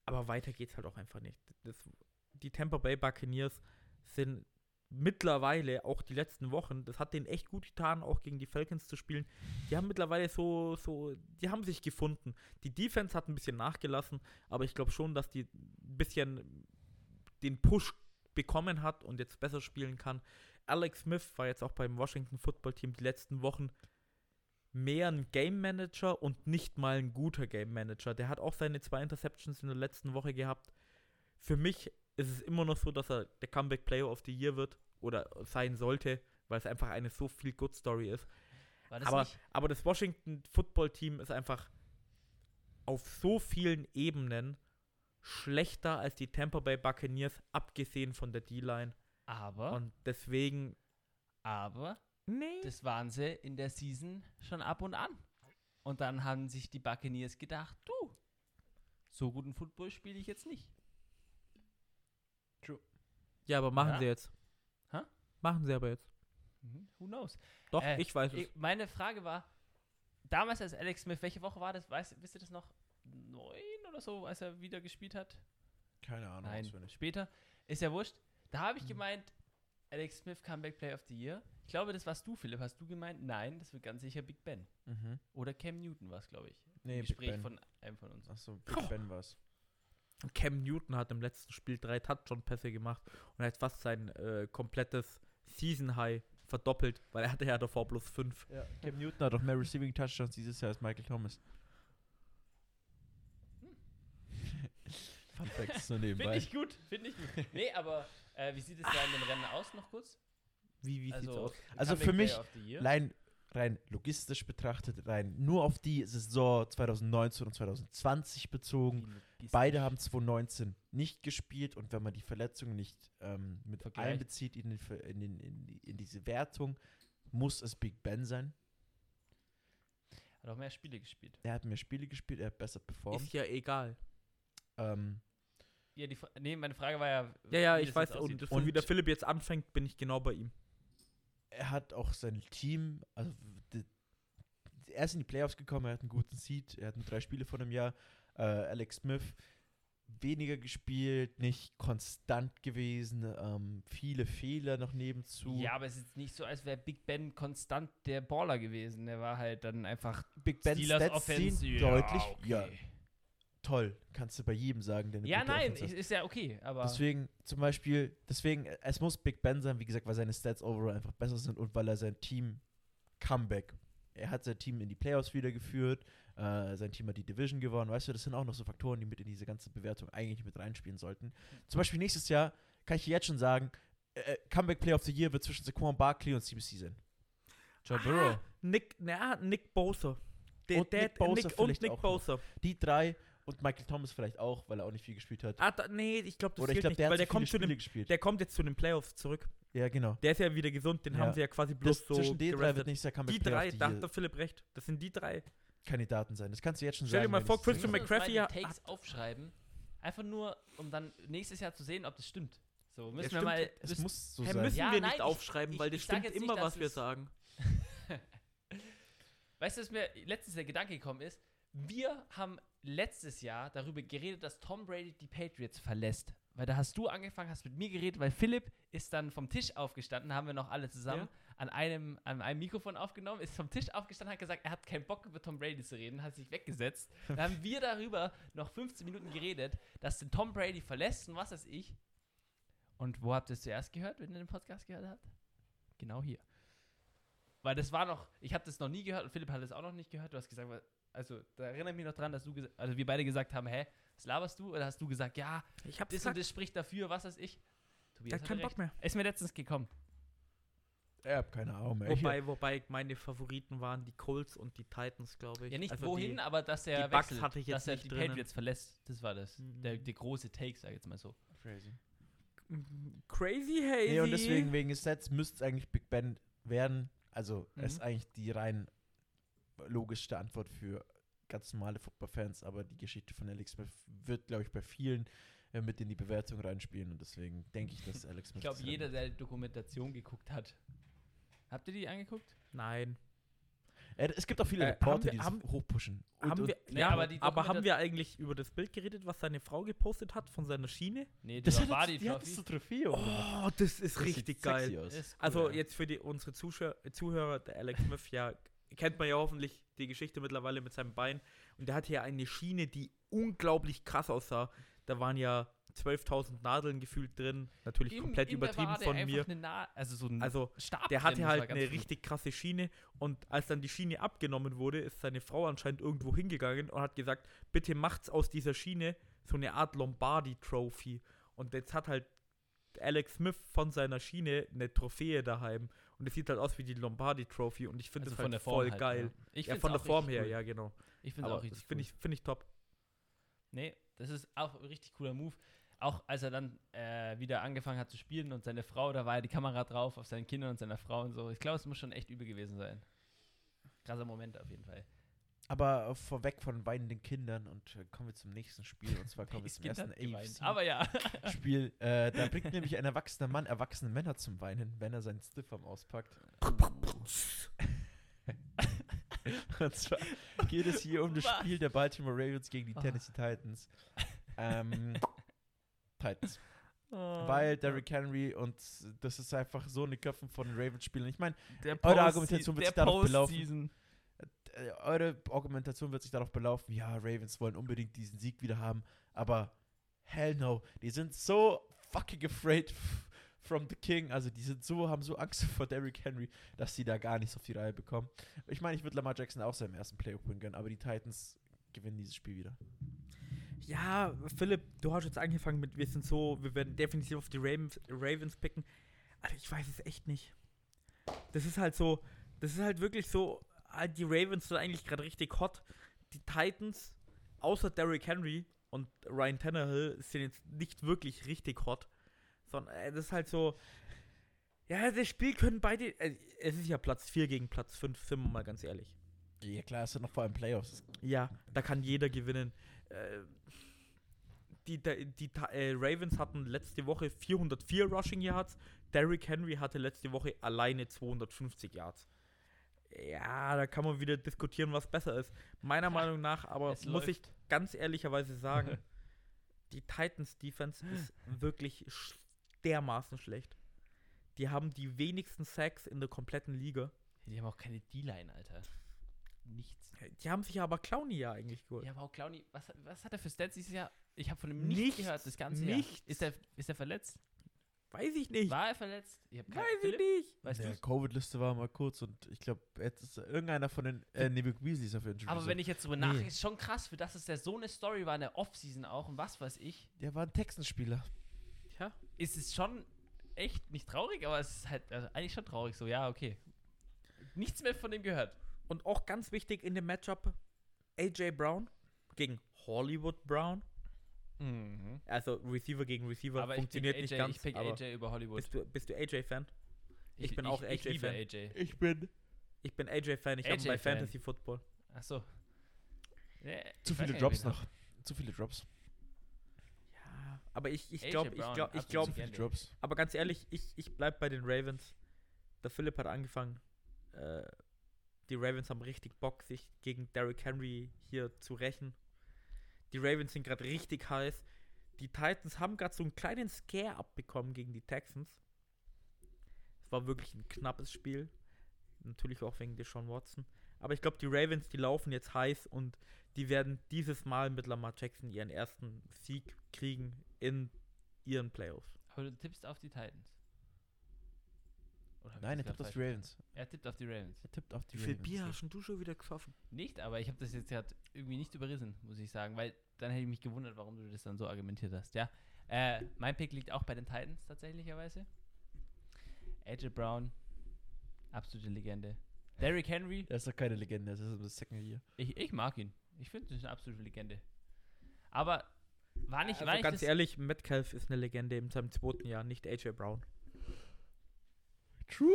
aber weiter geht's halt auch einfach nicht. Das, die Tampa Bay Buccaneers sind mittlerweile, auch die letzten Wochen, das hat denen echt gut getan, auch gegen die Falcons zu spielen. Die haben mittlerweile so, so, die haben sich gefunden. Die Defense hat ein bisschen nachgelassen, aber ich glaube schon, dass die ein bisschen den Push bekommen hat und jetzt besser spielen kann. Alex Smith war jetzt auch beim Washington Football Team die letzten Wochen mehr ein Game Manager und nicht mal ein guter Game Manager. Der hat auch seine zwei Interceptions in der letzten Woche gehabt. Für mich ist es immer noch so, dass er der Comeback Player of the Year wird oder sein sollte, weil es einfach eine so viel Good Story ist. Das Aber, aber das Washington Football Team ist einfach auf so vielen Ebenen schlechter als die Tampa Bay Buccaneers, abgesehen von der D-Line. Aber, Und deswegen. aber, Nee. das waren sie in der Season schon ab und an. Und dann haben sich die Buccaneers gedacht, du, so guten Football spiele ich jetzt nicht. Ja, aber machen Ja? sie jetzt. Hä? Machen sie aber jetzt. Mhm, Who knows? Doch, Äh, ich weiß es. Meine Frage war, damals als Alex Smith, welche Woche war das? Weißt, wisst ihr das noch? Neun oder so, als er wieder gespielt hat? Keine Ahnung. Nein, später. Ist ja wurscht. Da habe ich Mhm. gemeint, Alex Smith Comeback Player of the Year. Ich glaube, das warst du, Philipp. Hast du gemeint? Nein, das wird ganz sicher Big Ben. Mhm. Oder Cam Newton war es, glaube ich. Nee, Im Big Gespräch Ben. von einem von uns. Achso, Big Ben war's. Cam Newton hat im letzten Spiel drei Touchdown-Pässe gemacht und hat fast sein äh, komplettes Season-High verdoppelt, weil er hatte ja davor bloß fünf. Ja. Cam Newton hat doch mehr Receiving Touchdowns dieses Jahr als Michael Thomas. Fun Facts so Finde nebenbei. ich gut, finde ich gut. Nee, aber äh, wie sieht es da in den Rennen aus noch kurz? Wie, wie sieht's aus? Also für mich. Rein, rein logistisch betrachtet, rein nur auf die Saison 2019 und 2020 bezogen. Beide haben 2019 nicht gespielt und wenn man die Verletzungen nicht ähm, mit Vergleicht. einbezieht in, den, in, den, in, in diese Wertung, muss es Big Ben sein. Hat auch mehr Spiele gespielt. Er hat mehr Spiele gespielt, er hat besser performt. Ist ja egal. Ähm, Ja, die, Fra- nee, meine Frage war ja. Ja, ja, ich weiß. Und, so wie Und- der Philipp jetzt anfängt, bin ich genau bei ihm. er hat auch sein Team, also er ist in die Playoffs gekommen, er hat einen guten Seed, er hat nur drei Spiele von einem Jahr. Äh, Alex Smith weniger gespielt, nicht konstant gewesen, ähm, viele Fehler noch nebenzu. Ja, aber es ist nicht so, als wäre Big Ben konstant der Baller gewesen. Der war halt dann einfach Big Ben Steelers Stats Offense, sehen ja, deutlich, okay. ja, toll, kannst du bei jedem sagen, der eine Ja, nein, ist, ist ja okay, aber Deswegen zum Beispiel, deswegen, äh, es muss Big Ben sein, wie gesagt, weil seine Stats overall einfach besser sind und weil er sein Team Comeback, er hat sein Team in die Playoffs wieder geführt, äh, sein Team hat die Division gewonnen, weißt du, das sind auch noch so Faktoren, die mit in diese ganze Bewertung eigentlich mit reinspielen sollten. Zum Beispiel nächstes Jahr kann ich dir jetzt schon sagen, äh, Comeback Player of the Year wird zwischen Saquon Barkley und CBC sein. Joe Burrow. Ah, Nick, na, Nick Bosa. Der, Und der, Nick Bosa Nick, und Nick. Bosa. Die drei und Michael Thomas vielleicht auch, weil er auch nicht viel gespielt hat. Ah, da, nee, ich glaube, das Oder ich glaube, nicht, der weil hat der kommt, zu den, gespielt. der kommt jetzt zu den Playoffs zurück. ja, genau. Der ist ja wieder gesund, den Ja. haben sie ja quasi Das, bloß so zwischen den drei wird Jahr Comeback Die drei, da hat der Philipp recht. Das sind die drei. Kandidaten sein. Das kannst du jetzt schon Stell dir sagen. mal wenn vor, das- Christian wir mal die ja- Takes aufschreiben. Einfach nur, um dann nächstes Jahr zu sehen, ob das stimmt. So, müssen wir stimmt. mal. Es müssen- muss so Hä, sein. müssen Ja, wir nein, nicht ich- aufschreiben, ich- weil das stimmt nicht, immer, was wir sagen. Weißt du, was mir letztens der Gedanke gekommen ist? Wir haben letztes Jahr darüber geredet, dass Tom Brady die Patriots verlässt. Weil da hast du angefangen, hast mit mir geredet, weil Philipp ist dann vom Tisch aufgestanden, haben wir noch alle zusammen an, einem, an einem Mikrofon aufgenommen, ist vom Tisch aufgestanden, hat gesagt, er hat keinen Bock über Tom Brady zu reden, hat sich weggesetzt. Dann haben wir darüber noch 15 Minuten geredet, dass den Tom Brady verlässt und was weiß ich. Und wo habt ihr es zuerst gehört, wenn ihr den Podcast gehört habt? Genau hier. Weil das war noch, ich habe das noch nie gehört und Philipp hat das auch noch nicht gehört. Du hast gesagt, also da erinnere ich mich noch dran, dass du, also wir beide gesagt haben, hä, was laberst du? Oder hast du gesagt, ja, Ich hab's das und gesagt, das spricht dafür, was weiß ich. Tobias hat keinen recht. Bock mehr. Ist mir letztens gekommen. Ich hab keine Ahnung mehr. Wobei, wobei meine Favoriten waren die Colts und die Titans, glaube ich. Ja, nicht Also wohin, die- aber dass er wechselt, hatte ich jetzt dass er die drinnen. Patriots verlässt. Das war das. Mhm. Der, der große Take, sag ich jetzt mal so. Crazy. Crazy Hazy. Nee, und deswegen wegen Sets müsste es eigentlich Big Ben werden. Also, Mhm. es ist eigentlich die rein logischste Antwort für ganz normale Football-Fans, aber die Geschichte von Alex Smith wird, glaube ich, bei vielen äh, mit in die Bewertung reinspielen und deswegen denke ich, dass Alex Smith. Ich glaube, jeder, der die Dokumentation geguckt hat. Habt ihr die angeguckt? Nein. Äh, es gibt auch viele Äh, Reporter, wir- die das haben- hochpushen. Und, haben wir, nee, ja, aber haben wir eigentlich über das Bild geredet, was seine Frau gepostet hat von seiner Schiene? Nee, das das war hat die die hat das Trophy. so Trophäe. Oh, das ist Das sieht richtig sexy geil. aus. Ist cool, Also ja. jetzt für die, unsere Zuschauer, Zuhörer, der Alex Smith, ja, kennt man ja hoffentlich die Geschichte mittlerweile mit seinem Bein. Und der hatte ja eine Schiene, die unglaublich krass aussah. Da waren ja 12.000 Nadeln gefühlt drin. Natürlich In- komplett in übertrieben von mir. Also so ein Also Stab der hatte halt eine richtig krasse Schiene und als dann die Schiene abgenommen wurde, ist seine Frau anscheinend irgendwo hingegangen und hat gesagt, bitte macht's aus dieser Schiene so eine Art Lombardi Trophy. Und jetzt hat halt Alex Smith von seiner Schiene eine Trophäe daheim und es sieht halt aus wie die Lombardi Trophy und ich finde Also das von halt voll halt, geil. Ja, ich Ja, von der Form her, cool. ja, genau. Ich finde es auch richtig das finde cool. ich, find ich top. Nee, das ist auch ein richtig cooler Move. Auch als er dann äh, wieder angefangen hat zu spielen und seine Frau, da war ja die Kamera drauf auf seinen Kindern und seiner Frau und so. Ich glaube, es muss schon echt übel gewesen sein. Krasser Moment auf jeden Fall. Aber vorweg von weinenden Kindern und äh, kommen wir zum nächsten Spiel und zwar kommen wir zum Kind ersten hat geweint. AFC. Aber ja. Äh, da bringt nämlich ein erwachsener Mann erwachsene Männer zum Weinen, wenn er seinen Stiffarm auspackt. Und zwar geht es hier um das? Spiel der Baltimore Ravens gegen die Ah. Tennessee Titans. Ähm, Titans. Oh. Weil Derrick Henry und das ist einfach so eine Köpfen von den Ravens spielen. Ich meine, eure Argumentation wird sich darauf belaufen. Äh, eure Argumentation wird sich darauf belaufen, ja, Ravens wollen unbedingt diesen Sieg wieder haben, aber hell no, die sind so fucking afraid from the King, also die sind so, haben so Angst vor Derrick Henry, dass sie da gar nichts auf die Reihe bekommen. Ich meine, ich würde Lamar Jackson auch seinem ersten Playoff-Win gönnen, aber die Titans gewinnen dieses Spiel wieder. Ja, Philipp, du hast jetzt angefangen mit, wir sind so, wir werden definitiv auf die Ravens, Ravens picken. Aber ich weiß es echt nicht. Das ist halt so, das ist halt wirklich so, die Ravens sind eigentlich gerade richtig hot. Die Titans, außer Derrick Henry und Ryan Tannehill, sind jetzt nicht wirklich richtig hot. Sondern äh, das ist halt so, ja, das Spiel können beide, äh, es ist ja Platz 4 gegen Platz 5, sind wir mal ganz ehrlich. Ja klar, es sind noch vor allem Playoffs. Ja, da kann jeder gewinnen. Äh, die die, die äh, Ravens hatten letzte Woche 404 Rushing Yards. Derrick Henry hatte letzte Woche alleine 250 Yards. Ja, da kann man wieder diskutieren, was besser ist. Meiner Meinung nach, aber es muss ich läuft. ganz ehrlicherweise sagen, die Titans Defense ist wirklich dermaßen schlecht. Die haben die wenigsten Sacks in der kompletten Liga. Die haben auch keine D-Line, Alter. Nichts. Die haben sich aber Clowny ja eigentlich geholt. Ja, aber auch Clowny, was, was hat er für Stats dieses Jahr? Ich habe von ihm nichts, nichts gehört, das ganze nichts. Jahr. Ist er, ist er verletzt? Weiß ich nicht. War er verletzt? Ich Weiß Philipp? ich nicht. Weißt der Covid-Liste war mal kurz und ich glaube, jetzt ist irgendeiner von den äh, Nebuk Weasleys auf jeden Aber wenn ich jetzt drüber nee. nachdenke, ist schon krass, für das es ja so eine Story war in der Offseason auch und was weiß ich. Der war ein Texenspieler. Tja. Ist es schon echt nicht traurig, aber es ist halt also eigentlich schon traurig so. Ja, okay. Nichts mehr von dem gehört. Und auch ganz wichtig in dem Matchup: AJ Brown gegen Hollywood Brown. Mhm. Also Receiver gegen Receiver aber funktioniert AJ, nicht ganz. Ich pick AJ über Hollywood. Bist du, bist du AJ-Fan? Ich, ich, bin auch AJ-Fan. AJ. Ich bin. Ich bin AJ-Fan. Ich habe bei Fantasy Football. Ach so. Ja, Zu viele Drops noch. Zu viele Drops. Ja, aber ich, ich glaube, ich glaube, ich glaube, aber ganz ehrlich, ich, ich bleib bei den Ravens. Der Philipp hat angefangen. Äh, die Ravens haben richtig Bock, sich gegen Derrick Henry hier zu rächen. Die Ravens sind gerade richtig heiß. Die Titans haben gerade so einen kleinen Scare abbekommen gegen die Texans. Es war wirklich ein knappes Spiel. Natürlich auch wegen Deshaun Watson. Aber ich glaube, die Ravens, die laufen jetzt heiß und die werden dieses Mal mit Lamar Jackson ihren ersten Sieg kriegen in ihren Playoffs. Aber du tippst auf die Titans. Nein, er tippt auf die Ravens. Er tippt auf die Ravens. Er tippt auf die Wie viel Bier hast du schon wieder gesoffen? Nicht, aber ich habe das jetzt halt irgendwie nicht überrissen, muss ich sagen, weil dann hätte ich mich gewundert, warum du das dann so argumentiert hast. Ja, äh, mein Pick liegt auch bei den Titans tatsächlicherweise. AJ Brown, absolute Legende. Derrick Henry. Er ist doch keine Legende, das ist das Second Year. Ich, ich mag ihn. Ich finde, das ist eine absolute Legende. Aber war nicht, also war ganz ehrlich, Metcalf ist eine Legende in seinem zweiten Jahr, nicht AJ Brown. True.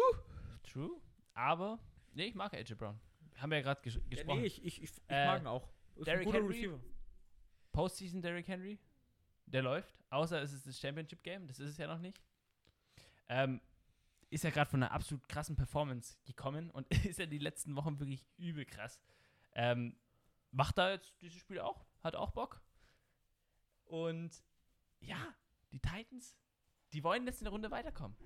True. Aber, nee, ich mag AJ Brown. Haben wir ja gerade ges gesprochen. Ja, nee, ich, ich, ich, ich äh, mag ihn auch. Ist Derrick ein guter Henry, Receiver. Postseason Derrick Henry, der läuft. Außer es ist das Championship Game, das ist es ja noch nicht. Ähm, ist ja gerade von einer absolut krassen Performance gekommen und ist ja die letzten Wochen wirklich übel krass. Ähm, macht da jetzt dieses Spiel auch, hat auch Bock. Und ja, die Titans, die wollen jetzt in der Runde weiterkommen.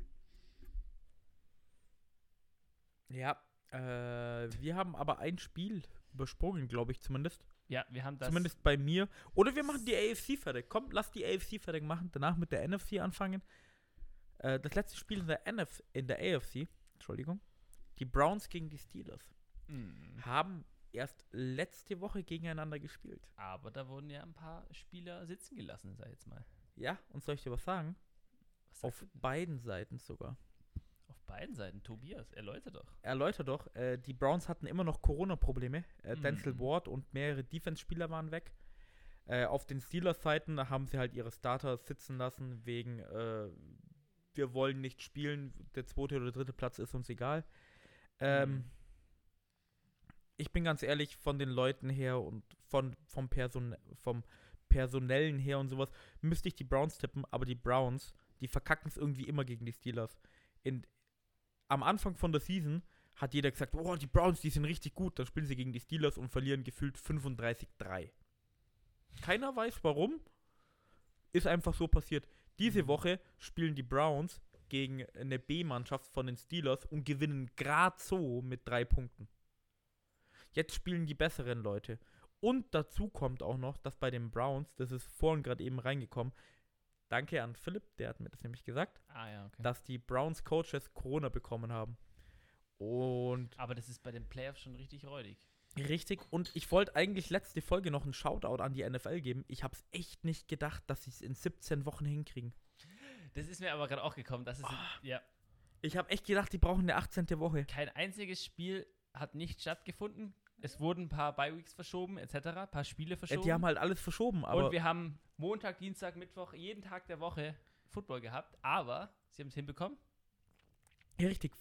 Ja, äh, wir haben aber ein Spiel übersprungen, glaube ich zumindest. Ja, wir haben das. Zumindest bei mir. Oder wir machen die AFC fertig. Komm, lass die AFC fertig machen, danach mit der NFC anfangen. Äh, das letzte Spiel in der, NF, in der AFC, Entschuldigung, die Browns gegen die Steelers, mhm. haben erst letzte Woche gegeneinander gespielt. Aber da wurden ja ein paar Spieler sitzen gelassen, sag ich jetzt mal. Ja, und soll ich dir was sagen? Was Auf beiden Seiten sogar beiden Seiten. Tobias, erläuter doch. Erläuter doch. Äh, die Browns hatten immer noch Corona-Probleme. Äh, mhm. Denzel Ward und mehrere Defense-Spieler waren weg. Äh, auf den Steelers-Seiten haben sie halt ihre Starter sitzen lassen, wegen äh, wir wollen nicht spielen, der zweite oder dritte Platz ist uns egal. Ähm, mhm. Ich bin ganz ehrlich, von den Leuten her und von, vom, Person, vom Personellen her und sowas, müsste ich die Browns tippen, aber die Browns, die verkacken es irgendwie immer gegen die Steelers. In, am Anfang von der Season hat jeder gesagt, oh, die Browns, die sind richtig gut. Dann spielen sie gegen die Steelers und verlieren gefühlt 35-3. Keiner weiß warum. Ist einfach so passiert. Diese mhm. Woche spielen die Browns gegen eine B-Mannschaft von den Steelers und gewinnen gerade so mit drei Punkten. Jetzt spielen die besseren Leute. Und dazu kommt auch noch, dass bei den Browns, das ist vorhin gerade eben reingekommen, Danke an Philipp, der hat mir das nämlich gesagt, ah, ja, okay. dass die Browns Coaches Corona bekommen haben. Und Aber das ist bei den Playoffs schon richtig räudig. Richtig, und ich wollte eigentlich letzte Folge noch einen Shoutout an die NFL geben. Ich habe es echt nicht gedacht, dass sie es in 17 Wochen hinkriegen. Das ist mir aber gerade auch gekommen. Das ist, oh. ja. Ich habe echt gedacht, die brauchen eine 18. Woche. Kein einziges Spiel hat nicht stattgefunden. Es wurden ein paar Bye-Weeks verschoben, etc., ein paar Spiele verschoben. Ja, die haben halt alles verschoben, aber. Und wir haben Montag, Dienstag, Mittwoch, jeden Tag der Woche Football gehabt, aber sie haben es hinbekommen. Ja, richtig.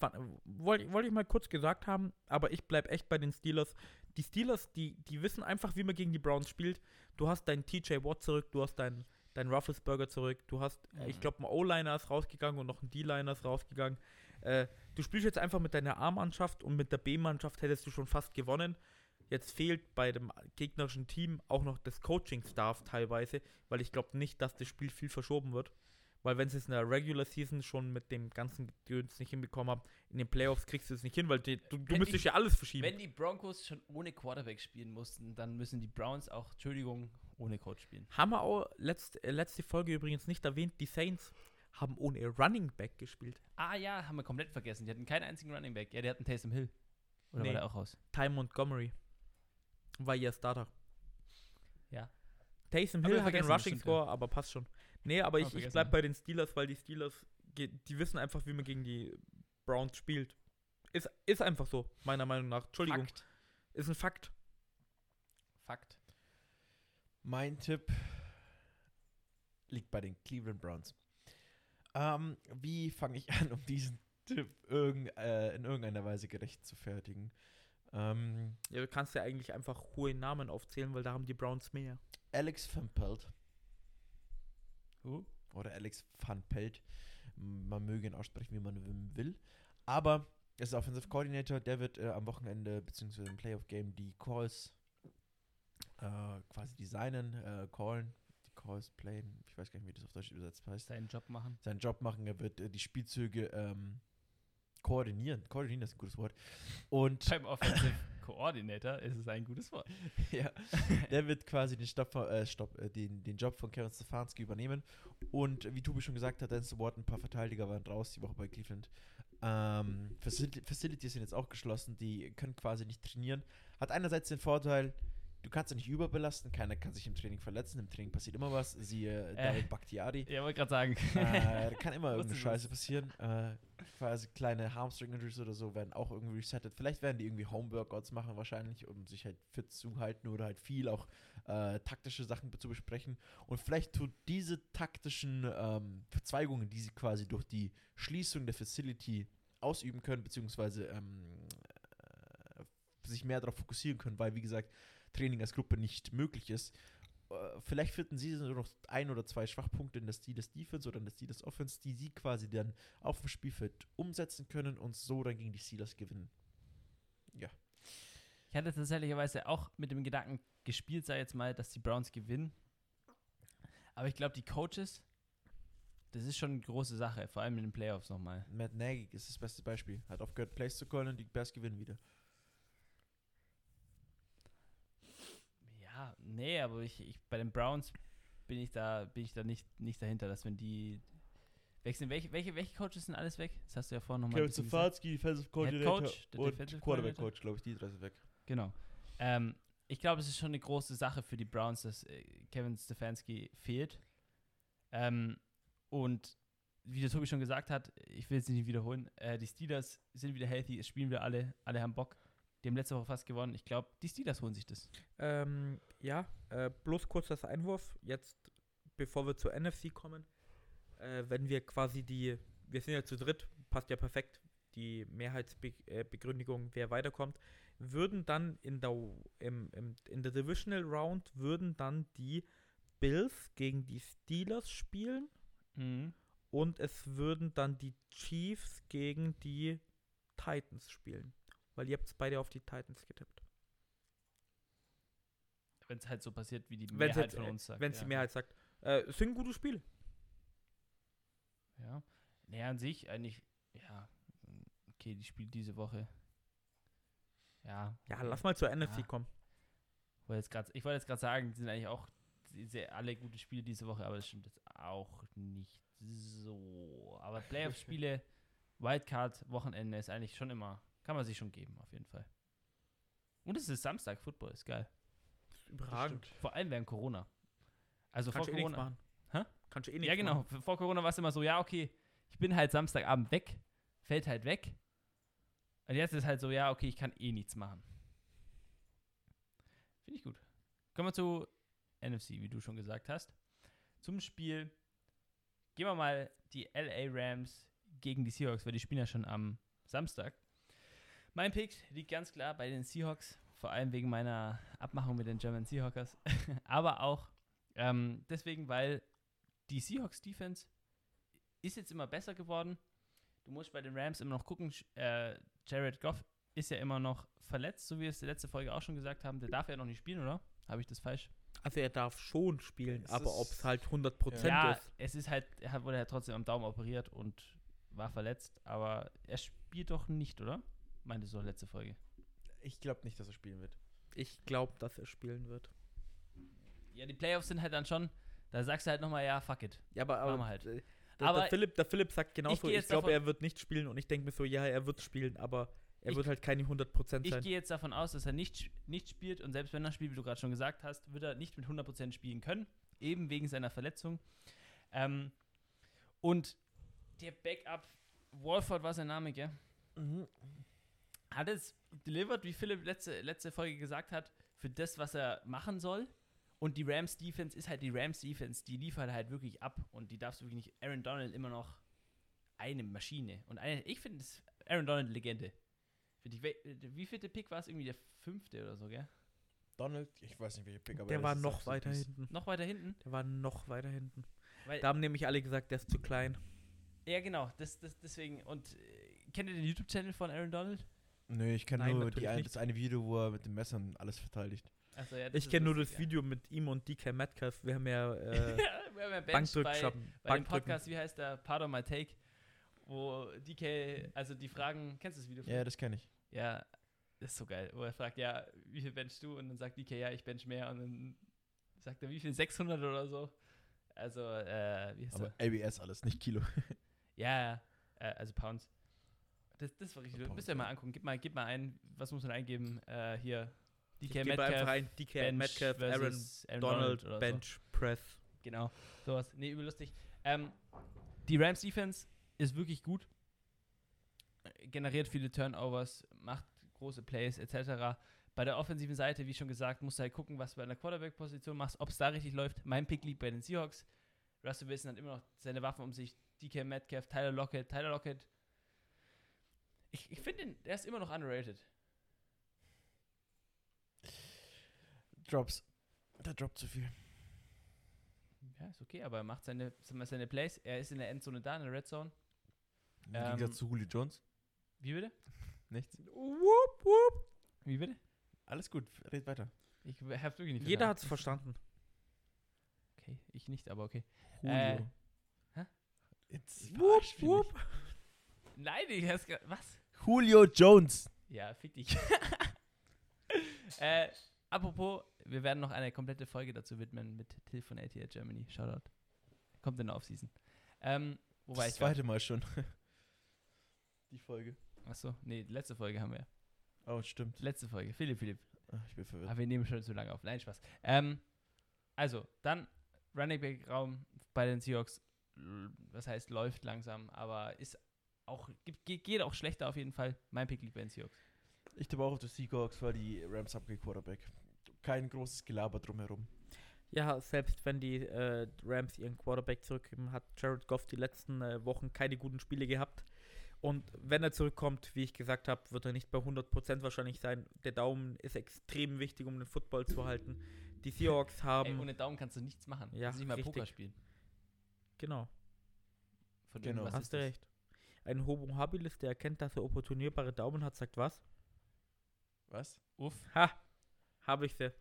Wollte wollt ich mal kurz gesagt haben, aber ich bleibe echt bei den Steelers. Die Steelers, die, die wissen einfach, wie man gegen die Browns spielt. Du hast deinen TJ Watt zurück, du hast deinen dein Rufflesburger zurück, du hast, mhm. ich glaube, ein O-Liner ist rausgegangen und noch ein D-Liner ist rausgegangen. Äh, du spielst jetzt einfach mit deiner A-Mannschaft und mit der B-Mannschaft hättest du schon fast gewonnen. Jetzt fehlt bei dem gegnerischen Team auch noch das Coaching-Staff teilweise, weil ich glaube nicht, dass das Spiel viel verschoben wird. Weil wenn sie es in der Regular Season schon mit dem ganzen Gedöns nicht hinbekommen haben, in den Playoffs kriegst du es nicht hin, weil die, du, du müsstest die, ja alles verschieben. Wenn die Broncos schon ohne Quarterback spielen mussten, dann müssen die Browns auch, Entschuldigung, ohne Coach spielen. Haben wir auch letzt, äh, letzte Folge übrigens nicht erwähnt, die Saints haben ohne Running Back gespielt. Ah ja, haben wir komplett vergessen. Die hatten keinen einzigen Running Back. Ja, die hatten Taysom Hill. Oder nee, war der auch raus? Ty Montgomery war ihr Starter. Ja. Taysom Hill hat den Rushing Score, ja. aber passt schon. Nee, aber ich, ich bleib bei den Steelers, weil die Steelers, die wissen einfach, wie man gegen die Browns spielt. Ist, ist einfach so, meiner Meinung nach. Entschuldigung. Fakt. Ist ein Fakt. Fakt. Mein Tipp liegt bei den Cleveland Browns. Ähm, wie fange ich an, um diesen Tipp irgend, äh, in irgendeiner Weise gerecht zu fertigen? Ähm, ja, du kannst ja eigentlich einfach hohe Namen aufzählen, weil da haben die Browns mehr. Alex Van Pelt. Uh. Oder Alex Van Pelt. Man möge ihn aussprechen, wie man will. Aber er ist Offensive Coordinator, der wird äh, am Wochenende bzw. im Playoff Game die Calls äh, quasi designen, äh, callen, die Calls playen. Ich weiß gar nicht, wie das auf Deutsch übersetzt heißt. Seinen Job machen. Seinen Job machen. Er wird äh, die Spielzüge ähm, koordinieren. Koordinieren ist ein gutes Wort. Und Beim Offensive Coordinator ist es ein gutes Wort. ja, der wird quasi den, Stopp, äh, Stopp, äh, den, den Job von Kevin Stefanski übernehmen. Und wie Tobi schon gesagt hat, Denzel Ward, ein paar Verteidiger waren raus die Woche bei Cleveland. Ähm, Facilities sind jetzt auch geschlossen, die können quasi nicht trainieren. Hat einerseits den Vorteil, du kannst ja nicht überbelasten, keiner kann sich im Training verletzen, im Training passiert immer was, siehe äh, David Bakhtiari. Ja, wollte gerade sagen. Äh, da kann immer irgendeine Scheiße passieren. Äh, quasi kleine Hamstring-Injuries oder so werden auch irgendwie resettet. Vielleicht werden die irgendwie Homeworkouts machen wahrscheinlich, um sich halt fit zu halten oder halt viel auch äh, taktische Sachen zu besprechen. Und vielleicht tut diese taktischen ähm, Verzweigungen, die sie quasi durch die Schließung der Facility ausüben können, beziehungsweise ähm, äh, sich mehr darauf fokussieren können, weil wie gesagt, Training als Gruppe nicht möglich ist. Äh, vielleicht finden sie nur noch ein oder zwei Schwachpunkte in der Stil des Defense oder in der Stil des Offense, die sie quasi dann auf dem Spielfeld umsetzen können und so dann gegen die Steelers gewinnen. Ja. Ich hatte tatsächlicherweise auch mit dem Gedanken gespielt, sei jetzt mal, dass die Browns gewinnen. Aber ich glaube, die Coaches, das ist schon eine große Sache, vor allem in den Playoffs nochmal. Matt Nagy ist das beste Beispiel. Hat aufgehört, Plays zu callen und die Bears gewinnen wieder. Ja, nee, aber ich, ich, bei den Browns bin ich da, bin ich da nicht, nicht dahinter, dass wenn die wechseln, welche, welche, welche Coaches sind alles weg? Das hast du ja vorhin nochmal Kevin Stefanski, Defensive Coordinator Coach, und Quarterback Coach, glaube ich, die drei sind weg. Genau. Ähm, ich glaube, es ist schon eine große Sache für die Browns, dass äh, Kevin Stefanski fehlt. Ähm, und wie der Tobi schon gesagt hat, ich will es nicht wiederholen, äh, die Steelers sind wieder healthy, es spielen wir alle, alle haben Bock. Die haben letzte Woche fast gewonnen. Ich glaube, die Steelers holen sich das. Ähm, ja, äh, bloß kurz das Einwurf. Jetzt, bevor wir zur NFC kommen, äh, wenn wir quasi die, wir sind ja zu dritt, passt ja perfekt, die Mehrheitsbegründigung, wer weiterkommt, würden dann in der, im, im, in der Divisional Round, würden dann die Bills gegen die Steelers spielen. Mhm. Und es würden dann die Chiefs gegen die Titans spielen. Weil ihr habt beide auf die Titans getippt. Wenn es halt so passiert, wie die wenn's Mehrheit jetzt, von uns sagt. Wenn es ja. die Mehrheit sagt. Äh, es sind gute Spiele. Ja. Naja, an sich eigentlich, ja, okay, die spielt diese Woche. Ja. Ja, lass mal zur ja. NFC kommen. Ich wollte jetzt gerade sagen, die sind eigentlich auch sehr, alle gute Spiele diese Woche, aber das stimmt jetzt auch nicht so. Aber Playoff-Spiele, Wildcard-Wochenende ist eigentlich schon immer kann man sich schon geben, auf jeden Fall. Und es ist Samstag, Football ist geil. Überragend. Vor allem während Corona. Also Kannst vor eh Corona. machen. Hä? Kannst du eh nicht Ja, genau. Machen. Vor Corona war es immer so, ja, okay, ich bin halt Samstagabend weg, fällt halt weg. Und jetzt ist es halt so, ja, okay, ich kann eh nichts machen. Finde ich gut. Kommen wir zu NFC, wie du schon gesagt hast. Zum Spiel gehen wir mal die LA Rams gegen die Seahawks, weil die spielen ja schon am Samstag. Mein Pick liegt ganz klar bei den Seahawks, vor allem wegen meiner Abmachung mit den German Seahawkers, aber auch ähm, deswegen, weil die Seahawks Defense ist jetzt immer besser geworden. Du musst bei den Rams immer noch gucken, äh, Jared Goff ist ja immer noch verletzt, so wie wir es in der letzten Folge auch schon gesagt haben. Der darf ja noch nicht spielen, oder? Habe ich das falsch? Also er darf schon spielen, Es aber ob es halt 100% ja, ist. es ist halt, er wurde ja trotzdem am Daumen operiert und war verletzt, aber er spielt doch nicht, oder? Meinte so letzte Folge. Ich glaube nicht, dass er spielen wird. Ich glaube, dass er spielen wird. Ja, die Playoffs sind halt dann schon, da sagst du halt nochmal, ja, fuck it. Ja, aber, aber halt. äh, Der, Aber der, Philipp, der Philipp sagt genauso, ich, jetzt glaube, er wird nicht spielen und ich denke mir so, ja, er wird spielen, aber er Ich- wird halt keine 100% Ich sein. gehe jetzt davon aus, dass er nicht, nicht spielt und selbst wenn er spielt, wie du gerade schon gesagt hast, wird er nicht mit 100% spielen können, eben wegen seiner Verletzung. Ähm, und der Backup, Wolford war sein Name, gell? Hat es delivered, wie Philipp letzte, letzte Folge gesagt hat, für das, was er machen soll. Und die Rams Defense ist halt die Rams Defense, die liefert halt wirklich ab und die darfst du wirklich nicht. Aaron Donald immer noch eine Maschine. Und eine, ich finde das Aaron Donald Legende. Find ich, we- wie vielte Pick war es? Irgendwie der fünfte oder so, gell? Donald, ich weiß nicht, welcher Pick, aber der war noch weiter hinten. Noch weiter hinten. Der war noch weiter hinten. Weil, Da haben nämlich alle gesagt, der ist zu klein. ja, genau. Das, das, deswegen. Und äh, kennt ihr den YouTube-Channel von Aaron Donald? Nö, ich kenne nur die ein, das eine Video, wo er mit dem Messern alles verteidigt. Also, ja, Ich kenne nur das Video mit ihm und DK Metcalf. Wir haben ja äh, ja, wir haben ja Bankdrück, bei, bei dem. Podcast, wie heißt der? Pardon My Take. Wo DK, also die Fragen, kennst du das Video? Ja, das kenne ich. Ja, das ist so geil. Wo er fragt, ja, wie viel benchst du? Und dann sagt DK, ja, ich bench mehr. Und dann sagt er, wie viel? 600 oder so? Also, äh, wie heißt Aber er? ABS alles, nicht Kilo. Ja, ja, äh, also Pounds. Das, das war richtig. Müsst ihr mal angucken. Gib mal, gib mal ein, was muss man eingeben? Äh, hier. DK Metcalf, ein DK Bench Metcalf, Aaron Aaron Donald, so. Bench, Press. Genau, sowas. Nee, überlustig. Ähm, die Rams Defense ist wirklich gut. Generiert viele Turnovers, macht große Plays etc. Bei der offensiven Seite, wie schon gesagt, musst du halt gucken, was du bei einer Quarterback-Position machst, ob es da richtig läuft. Mein Pick liegt bei den Seahawks. Russell Wilson hat immer noch seine Waffen um sich. DK Metcalf, Tyler Lockett, Tyler Lockett. Ich, ich finde, den- der ist immer noch underrated. Drops. Der droppt zu viel. Ja, ist okay, aber er macht seine, seine Plays. Er ist in der Endzone da, in der Red Zone. Im Ähm, Gegensatz zu Julio Jones. Wie bitte? Nichts. Wupp, wupp. Wie bitte? Alles gut, red weiter. Ich hab's wirklich nicht Jeder verstanden. hat es verstanden. Okay, ich nicht, aber okay. Julio. Äh, hä? Jetzt Wupp, wupp. Nein, ich hab's ge- Was? Julio Jones. Ja, fick dich. äh, apropos, wir werden noch eine komplette Folge dazu widmen mit Till von ATL Germany. Shoutout. Kommt in der Offseason. Ähm, wobei das zweite Mal schon. Die Folge. Achso, nee, die letzte Folge haben wir. Oh, stimmt. Letzte Folge. Philipp, Philipp. Ach, ich bin verwirrt. Aber wir nehmen schon zu lange auf. Nein, Spaß. Ähm, also, dann Running Back Raum bei den Seahawks. Was heißt, läuft langsam, aber ist auch, geht, geht auch schlechter auf jeden Fall. Mein Pick liegt bei den Seahawks. Ich tippe auch auf die Seahawks, weil die Rams haben keinen Quarterback. Kein großes Gelaber drumherum. Ja, selbst wenn die äh, Rams ihren Quarterback zurückgeben, hat Jared Goff die letzten äh, Wochen keine guten Spiele gehabt. Und wenn er zurückkommt, wie ich gesagt habe, wird er nicht bei 100% wahrscheinlich sein. Der Daumen ist extrem wichtig, um den Football zu halten. Die Seahawks Ey, haben. ohne Daumen kannst du nichts machen. Ja, kannst nicht mal richtig. Poker spielen. genau, Von Genau. hast du das. recht. Ein Homo habilis, der erkennt, dass er opportunierbare Daumen hat, sagt was? Was? Uff. Ha! Habe ich sie.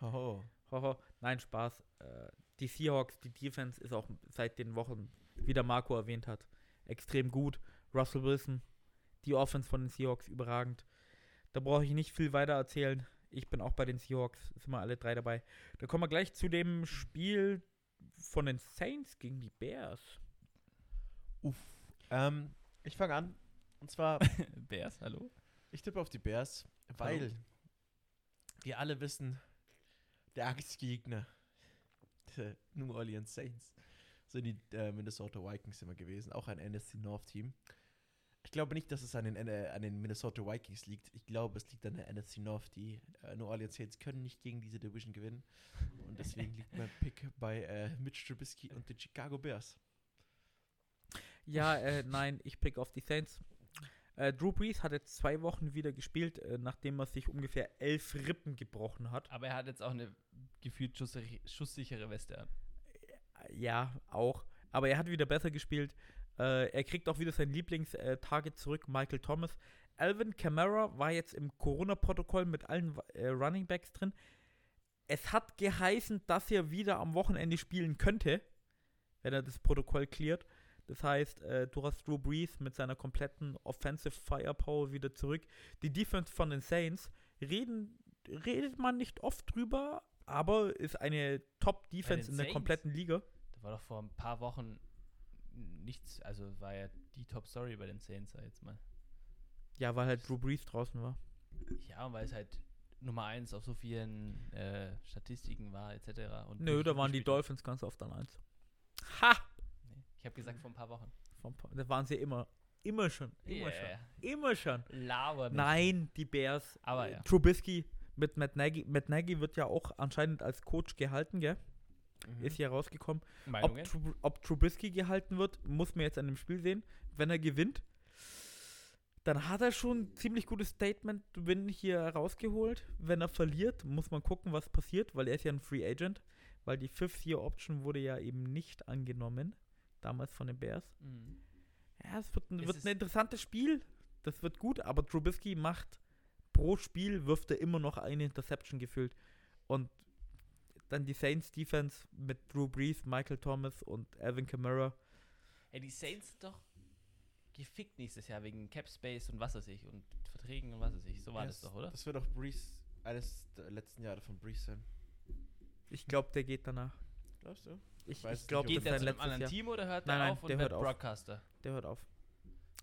Oh. Hoho, nein, Spaß. Äh, die Seahawks, die Defense ist auch seit den Wochen, wie der Marco erwähnt hat, extrem gut. Russell Wilson, die Offense von den Seahawks überragend. Da brauche ich nicht viel weiter erzählen. Ich bin auch bei den Seahawks, sind wir alle drei dabei. Da kommen wir gleich zu dem Spiel von den Saints gegen die Bears. Uff. Ähm, ich fange an. Und zwar, Bears, hallo? ich tippe auf die Bears, weil wir alle wissen, der Angstgegner der New Orleans Saints sind die äh, Minnesota Vikings immer gewesen, auch ein NSC North Team. Ich glaube nicht, dass es an den, N- an den Minnesota Vikings liegt. Ich glaube, es liegt an der NFC North. Die äh, New Orleans Saints können nicht gegen diese Division gewinnen. Und deswegen liegt mein Pick bei äh, Mitch Trubisky und den Chicago Bears. Ja, äh, nein, ich pick auf die Saints. Äh, Drew Brees hat jetzt zwei Wochen wieder gespielt, äh, nachdem er sich ungefähr elf Rippen gebrochen hat. Aber er hat jetzt auch eine gefühlt schusssichere, Weste an. Ja, auch. Aber er hat wieder besser gespielt. Äh, er kriegt auch wieder sein Lieblings-Target zurück, Michael Thomas. Alvin Kamara war jetzt im Corona-Protokoll mit allen äh, Running Backs drin. Es hat geheißen, dass er wieder am Wochenende spielen könnte, wenn er das Protokoll cleart. Das heißt, äh, du hast Drew Brees mit seiner kompletten Offensive Firepower wieder zurück. Die Defense von den Saints reden, redet man nicht oft drüber, aber ist eine Top-Defense in der Saints? kompletten Liga. Da war doch vor ein paar Wochen nichts, also war ja die Top-Story bei den Saints sag jetzt mal. Ja, weil halt Drew Brees draußen war. Ja, weil es halt Nummer 1 auf so vielen äh, Statistiken war, etc. Und Nö, da waren die. Dolphins ganz oft an eins. Ha! Habe gesagt vor ein paar Wochen. Vom Pa- Da waren sie immer. Immer schon. Immer Yeah. schon. Immer schon. Laber nicht. Nein, die Bears. Aber Äh, ja. Trubisky mit Matt Nagy. Matt Nagy wird ja auch anscheinend als Coach gehalten, gell? Mhm. Ist hier rausgekommen. Ob, Meinungen? Trub ob Trubisky gehalten wird, muss man jetzt an dem Spiel sehen. Wenn er gewinnt, dann hat er schon ein ziemlich gutes Statement-Win hier rausgeholt. Wenn er verliert, muss man gucken, was passiert, weil er ist ja ein Free Agent. Weil die Fifth-Year-Option wurde ja eben nicht angenommen. Damals von den Bears. Mhm. Ja, es wird ein, Es wird ein interessantes Spiel. Das wird gut, aber Trubisky macht pro Spiel, wirft er immer noch eine Interception gefühlt. Und dann die Saints Defense mit Drew Brees, Michael Thomas und Alvin Kamara. Ey, die Saints sind doch gefickt nächstes Jahr wegen Cap Space und was weiß ich und Verträgen und was weiß ich. So war Ja, das doch, oder? Das wird auch Breeze, eines der letzten Jahre von Breeze sein. Ich glaube, der geht danach. Glaubst du? Ich, weiß ich glaube, Geht der zu einem anderen Jahr. Team oder hört Nein, nein, auf und der wird hört auf. Broadcaster? Der hört auf.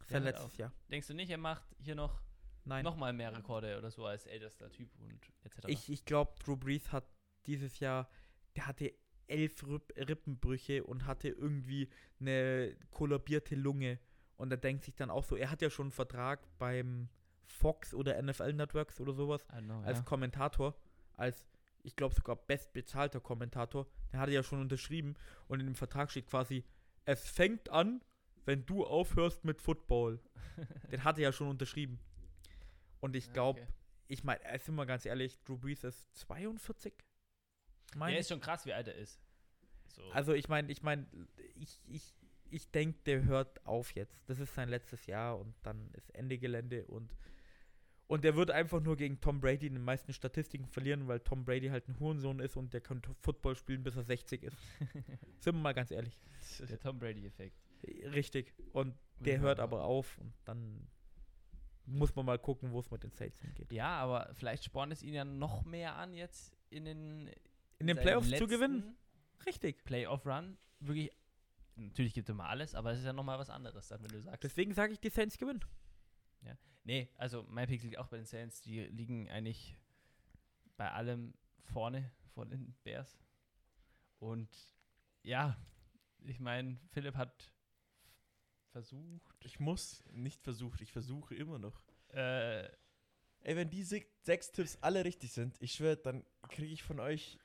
Sein letztes. Jahr. Denkst du nicht, er macht hier noch Nein. nochmal mehr Rekorde oder so als ältester Typ und etc.? Ich, ich glaube, Drew Brees hat dieses Jahr, der hatte elf Ripp Rippenbrüche und hatte irgendwie eine kollabierte Lunge. Und er denkt sich dann auch so, er hat ja schon einen Vertrag beim Fox oder NFL Networks oder sowas know, als ja. Kommentator, als ich glaube sogar bestbezahlter Kommentator. Der hatte ja schon unterschrieben und in dem Vertrag steht quasi, es fängt an, wenn du aufhörst mit Football. Den hatte er ja schon unterschrieben. Und ich Ja, glaube, okay. ich meine, sind wir ganz ehrlich, Drew Brees ist 42. Mein Ja, ist schon krass, wie alt er ist. So. Also ich meine, ich meine, ich, ich, ich denke, der hört auf jetzt. Das ist sein letztes Jahr und dann ist Ende Gelände und und der wird einfach nur gegen Tom Brady in den meisten Statistiken verlieren, weil Tom Brady halt ein Hurensohn ist und der kann Football spielen, bis er 60 ist. Sind wir mal ganz ehrlich. der Tom Brady-Effekt. Richtig. Und der hört aber auf und dann muss man mal gucken, wo es mit den Saints hingeht. Ja, aber vielleicht spornt es ihn ja noch mehr an, jetzt in den, In den seinem Playoffs zu gewinnen. Richtig. Playoff-Run. Wirklich, natürlich gibt es immer alles, aber es ist ja nochmal was anderes, dann, wenn du sagst. Deswegen sage ich, die Saints gewinnen. Nee, also mein Pick liegt auch bei den Saints. Die liegen eigentlich bei allem vorne vor den Bears. Und ja, ich meine, Philipp hat versucht. Ich muss, nicht versucht, ich versuche immer noch. Äh, Ey, wenn die se- sechs Tipps alle richtig sind, ich schwöre, dann kriege ich von euch.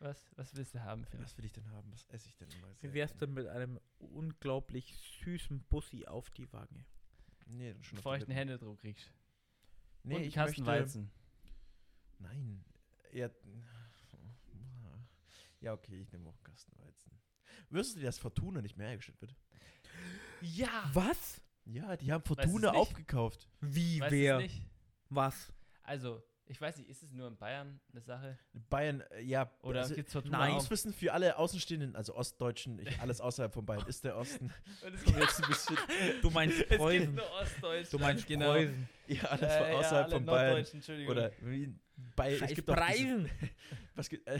was, was willst du haben, Philipp? Was will ich denn haben? Was esse ich denn immer? Wie wär's denn mit einem unglaublich süßen Bussi auf die Wange? Nee, schon Bevor ich einen. Händedruck kriegst. Nee, Und ich möchte, Weizen. Nein. Ja, ja, okay, ich nehme auch einen Kastenweizen. Wüsstest du, dass Fortuna nicht mehr hergestellt wird? Ja! Was? Ja, die haben Fortuna aufgekauft. Wie, Weißt wer? Was? Also, ich weiß nicht, ist es nur in Bayern eine Sache? Bayern, äh, ja. Oder also, gibt's Fortuna nein. muss wissen, für alle Außenstehenden, also Ostdeutschen, ich, alles außerhalb von Bayern ist der Osten. Es Du meinst Es gibt Preußen. nur Ostdeutschland. Du meinst genau. Preußen. ja, alles Äh, von ja, außerhalb alle von Bayern. Norddeutschen, Entschuldigung. Oder wie Bayern, es Scheiß gibt auch diese, Preisen. was gibt, äh,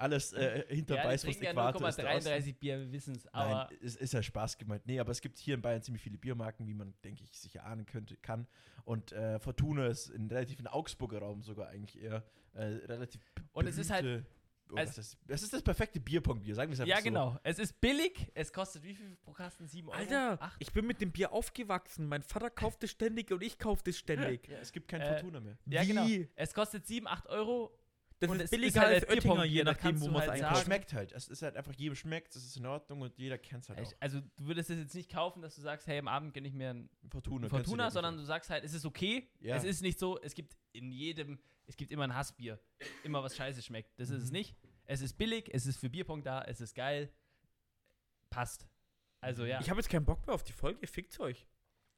alles äh, hinter ja, die Weißwurst ja Äquator Osten. 0,33 Bier, wir wissen es. Aber Nein, es ist ja Spaß gemeint. Nee, aber es gibt hier in Bayern ziemlich viele Biermarken, wie man, denke ich, sich ahnen könnte, kann. Und äh, Fortuna ist in relativ in Augsburger Raum sogar eigentlich eher äh, relativ Und es ist halt- oh, als- was ist, das ist das perfekte Bierpong-Bier, sagen wir es einfach ja, so. genau. Es ist billig. Es kostet wie viel pro Kasten? 7 Euro? Alter, Acht? ich bin mit dem Bier aufgewachsen. Mein Vater kauft es ständig und ich kaufe es ständig. Ja, es gibt kein Äh, Fortuna mehr. Ja, Wie? genau. Es kostet 7, 8 Euro. Das Und ist es billiger ist halt als Oettinger, je da nachdem, kannst wo du man es halt Es einkauft. schmeckt halt. Es ist halt einfach, jedem schmeckt, es ist in Ordnung und jeder kennt es halt auch. Also, du würdest es jetzt nicht kaufen, dass du sagst, hey, am Abend gönne ich mir ein Fortuna. du Fortuna, den sondern du sagst halt, es ist okay. Ja. Es ist nicht so, es gibt in jedem, es gibt immer ein Hassbier. Immer was scheiße schmeckt. Das ist es Mhm. nicht. Es ist billig, es ist für Bierpong da, es ist geil. Passt. Also ja. Ich habe jetzt keinen Bock mehr auf die Folge. Fickt's euch.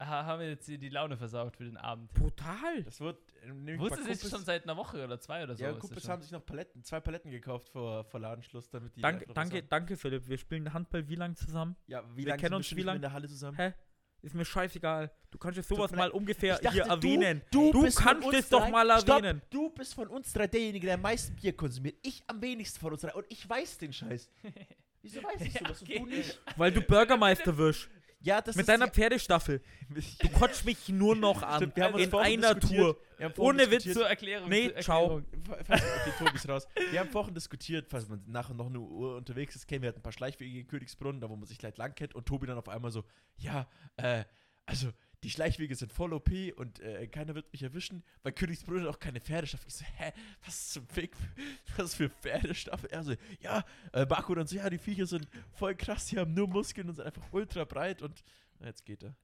Haben wir jetzt hier die Laune versaut für den Abend. Brutal. Das wird. äh, Wusstest du jetzt schon seit einer Woche oder zwei oder so? Ja, das Kumpels haben sich noch Paletten, zwei Paletten gekauft vor, vor Ladenschluss, damit die. Danke, danke, danke, Philipp. Wir spielen Handball wie lange zusammen? Ja, wie Wir lange kennen sind uns wie nicht mehr lang? in der Halle zusammen? Hä? Ist mir scheißegal. Du kannst jetzt sowas mal ungefähr Ich dachte, hier du- erwähnen. Du, Du bist von kannst es doch mal Stopp, erwähnen. Du bist von uns drei derjenige, der am meisten Bier konsumiert. Ich am wenigsten von uns drei. Und ich weiß den Scheiß. Wieso weißt du Ja, das und okay. du nicht? Weil du Bürgermeister wirst. Ja, das Mit ist deiner Pferdestaffel. Du kotzt mich nur noch an. Stimmt, wir haben uns in einer. Tour. Wir haben vorhin Ohne Witz. Zur Erklärung. Nee, zur ciao. Erklärung. Fa- Okay, Tobi ist raus. Wir haben vorhin diskutiert, falls man nachher noch eine Uhr unterwegs ist, kennen wir hatten ein paar Schleichwege in Königsbrunn, da wo man sich gleich lang kennt und Tobi dann auf einmal so, ja, äh, also die Schleichwege sind voll OP und äh, keiner wird mich erwischen, weil Königsbrunn hat auch keine Pferdestaffel. Ich so, hä, was zum Fick, was für Pferdestaffel? Er so, ja, äh, Marco dann so, ja, die Viecher sind voll krass, die haben nur Muskeln und sind einfach ultra breit und na, jetzt geht er.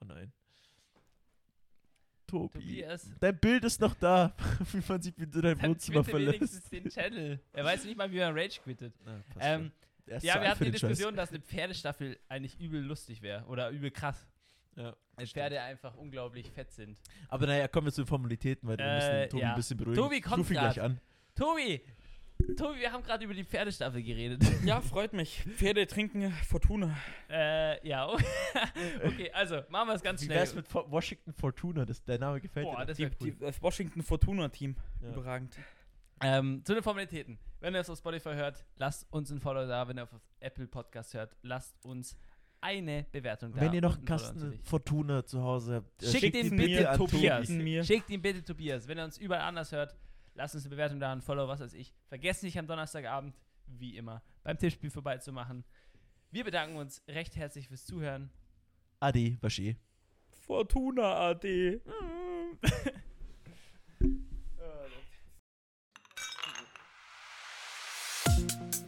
Oh nein. Tobi. Tobias. Dein Bild ist noch da, wie man sich mit dein Dann Wohnzimmer verlässt. wenigstens den Channel. Er weiß nicht mal, wie man Rage quittet. Ja, passt Ähm, ja, wir hatten die den Scheiß. Diskussion, dass eine Pferdestaffel eigentlich übel lustig wäre. Oder übel krass. Ja, Weil Pferde einfach unglaublich fett sind. Aber naja, kommen wir zu den Formalitäten, weil wir Äh, müssen Tobi ja. ein bisschen beruhigen. Tobi Ich kommt ruf ihn grad. gleich an. Tobi! Tobi, wir haben gerade über die Pferdestaffel geredet. Ja, freut mich. Pferde trinken Fortuna. äh, ja. okay, also, machen wir es ganz Wie schnell. wär's mit Washington Fortuna? Das, der Name gefällt Boah, dir. das Die, cool. die, das Washington Fortuna-Team. Ja. Überragend. Ähm, zu den Formalitäten. Wenn ihr es auf Spotify hört, lasst uns ein Follow da. Wenn ihr auf Apple Podcast hört, lasst uns eine Bewertung da. Wenn ihr noch einen Kasten. Fortuna zu Hause habt, äh, Schickt ihn ihn bitte an Tobias. Tobi. Mir. Schickt ihn bitte Tobias. Wenn er uns überall anders hört, lasst uns eine Bewertung da, ein Follow, was weiß ich. Vergesst nicht am Donnerstagabend, wie immer, beim Tippspiel vorbeizumachen. Wir bedanken uns recht herzlich fürs Zuhören. Adi, Waschi. Fortuna AD.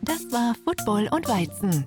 Das war Football und Weizen,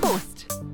Prost!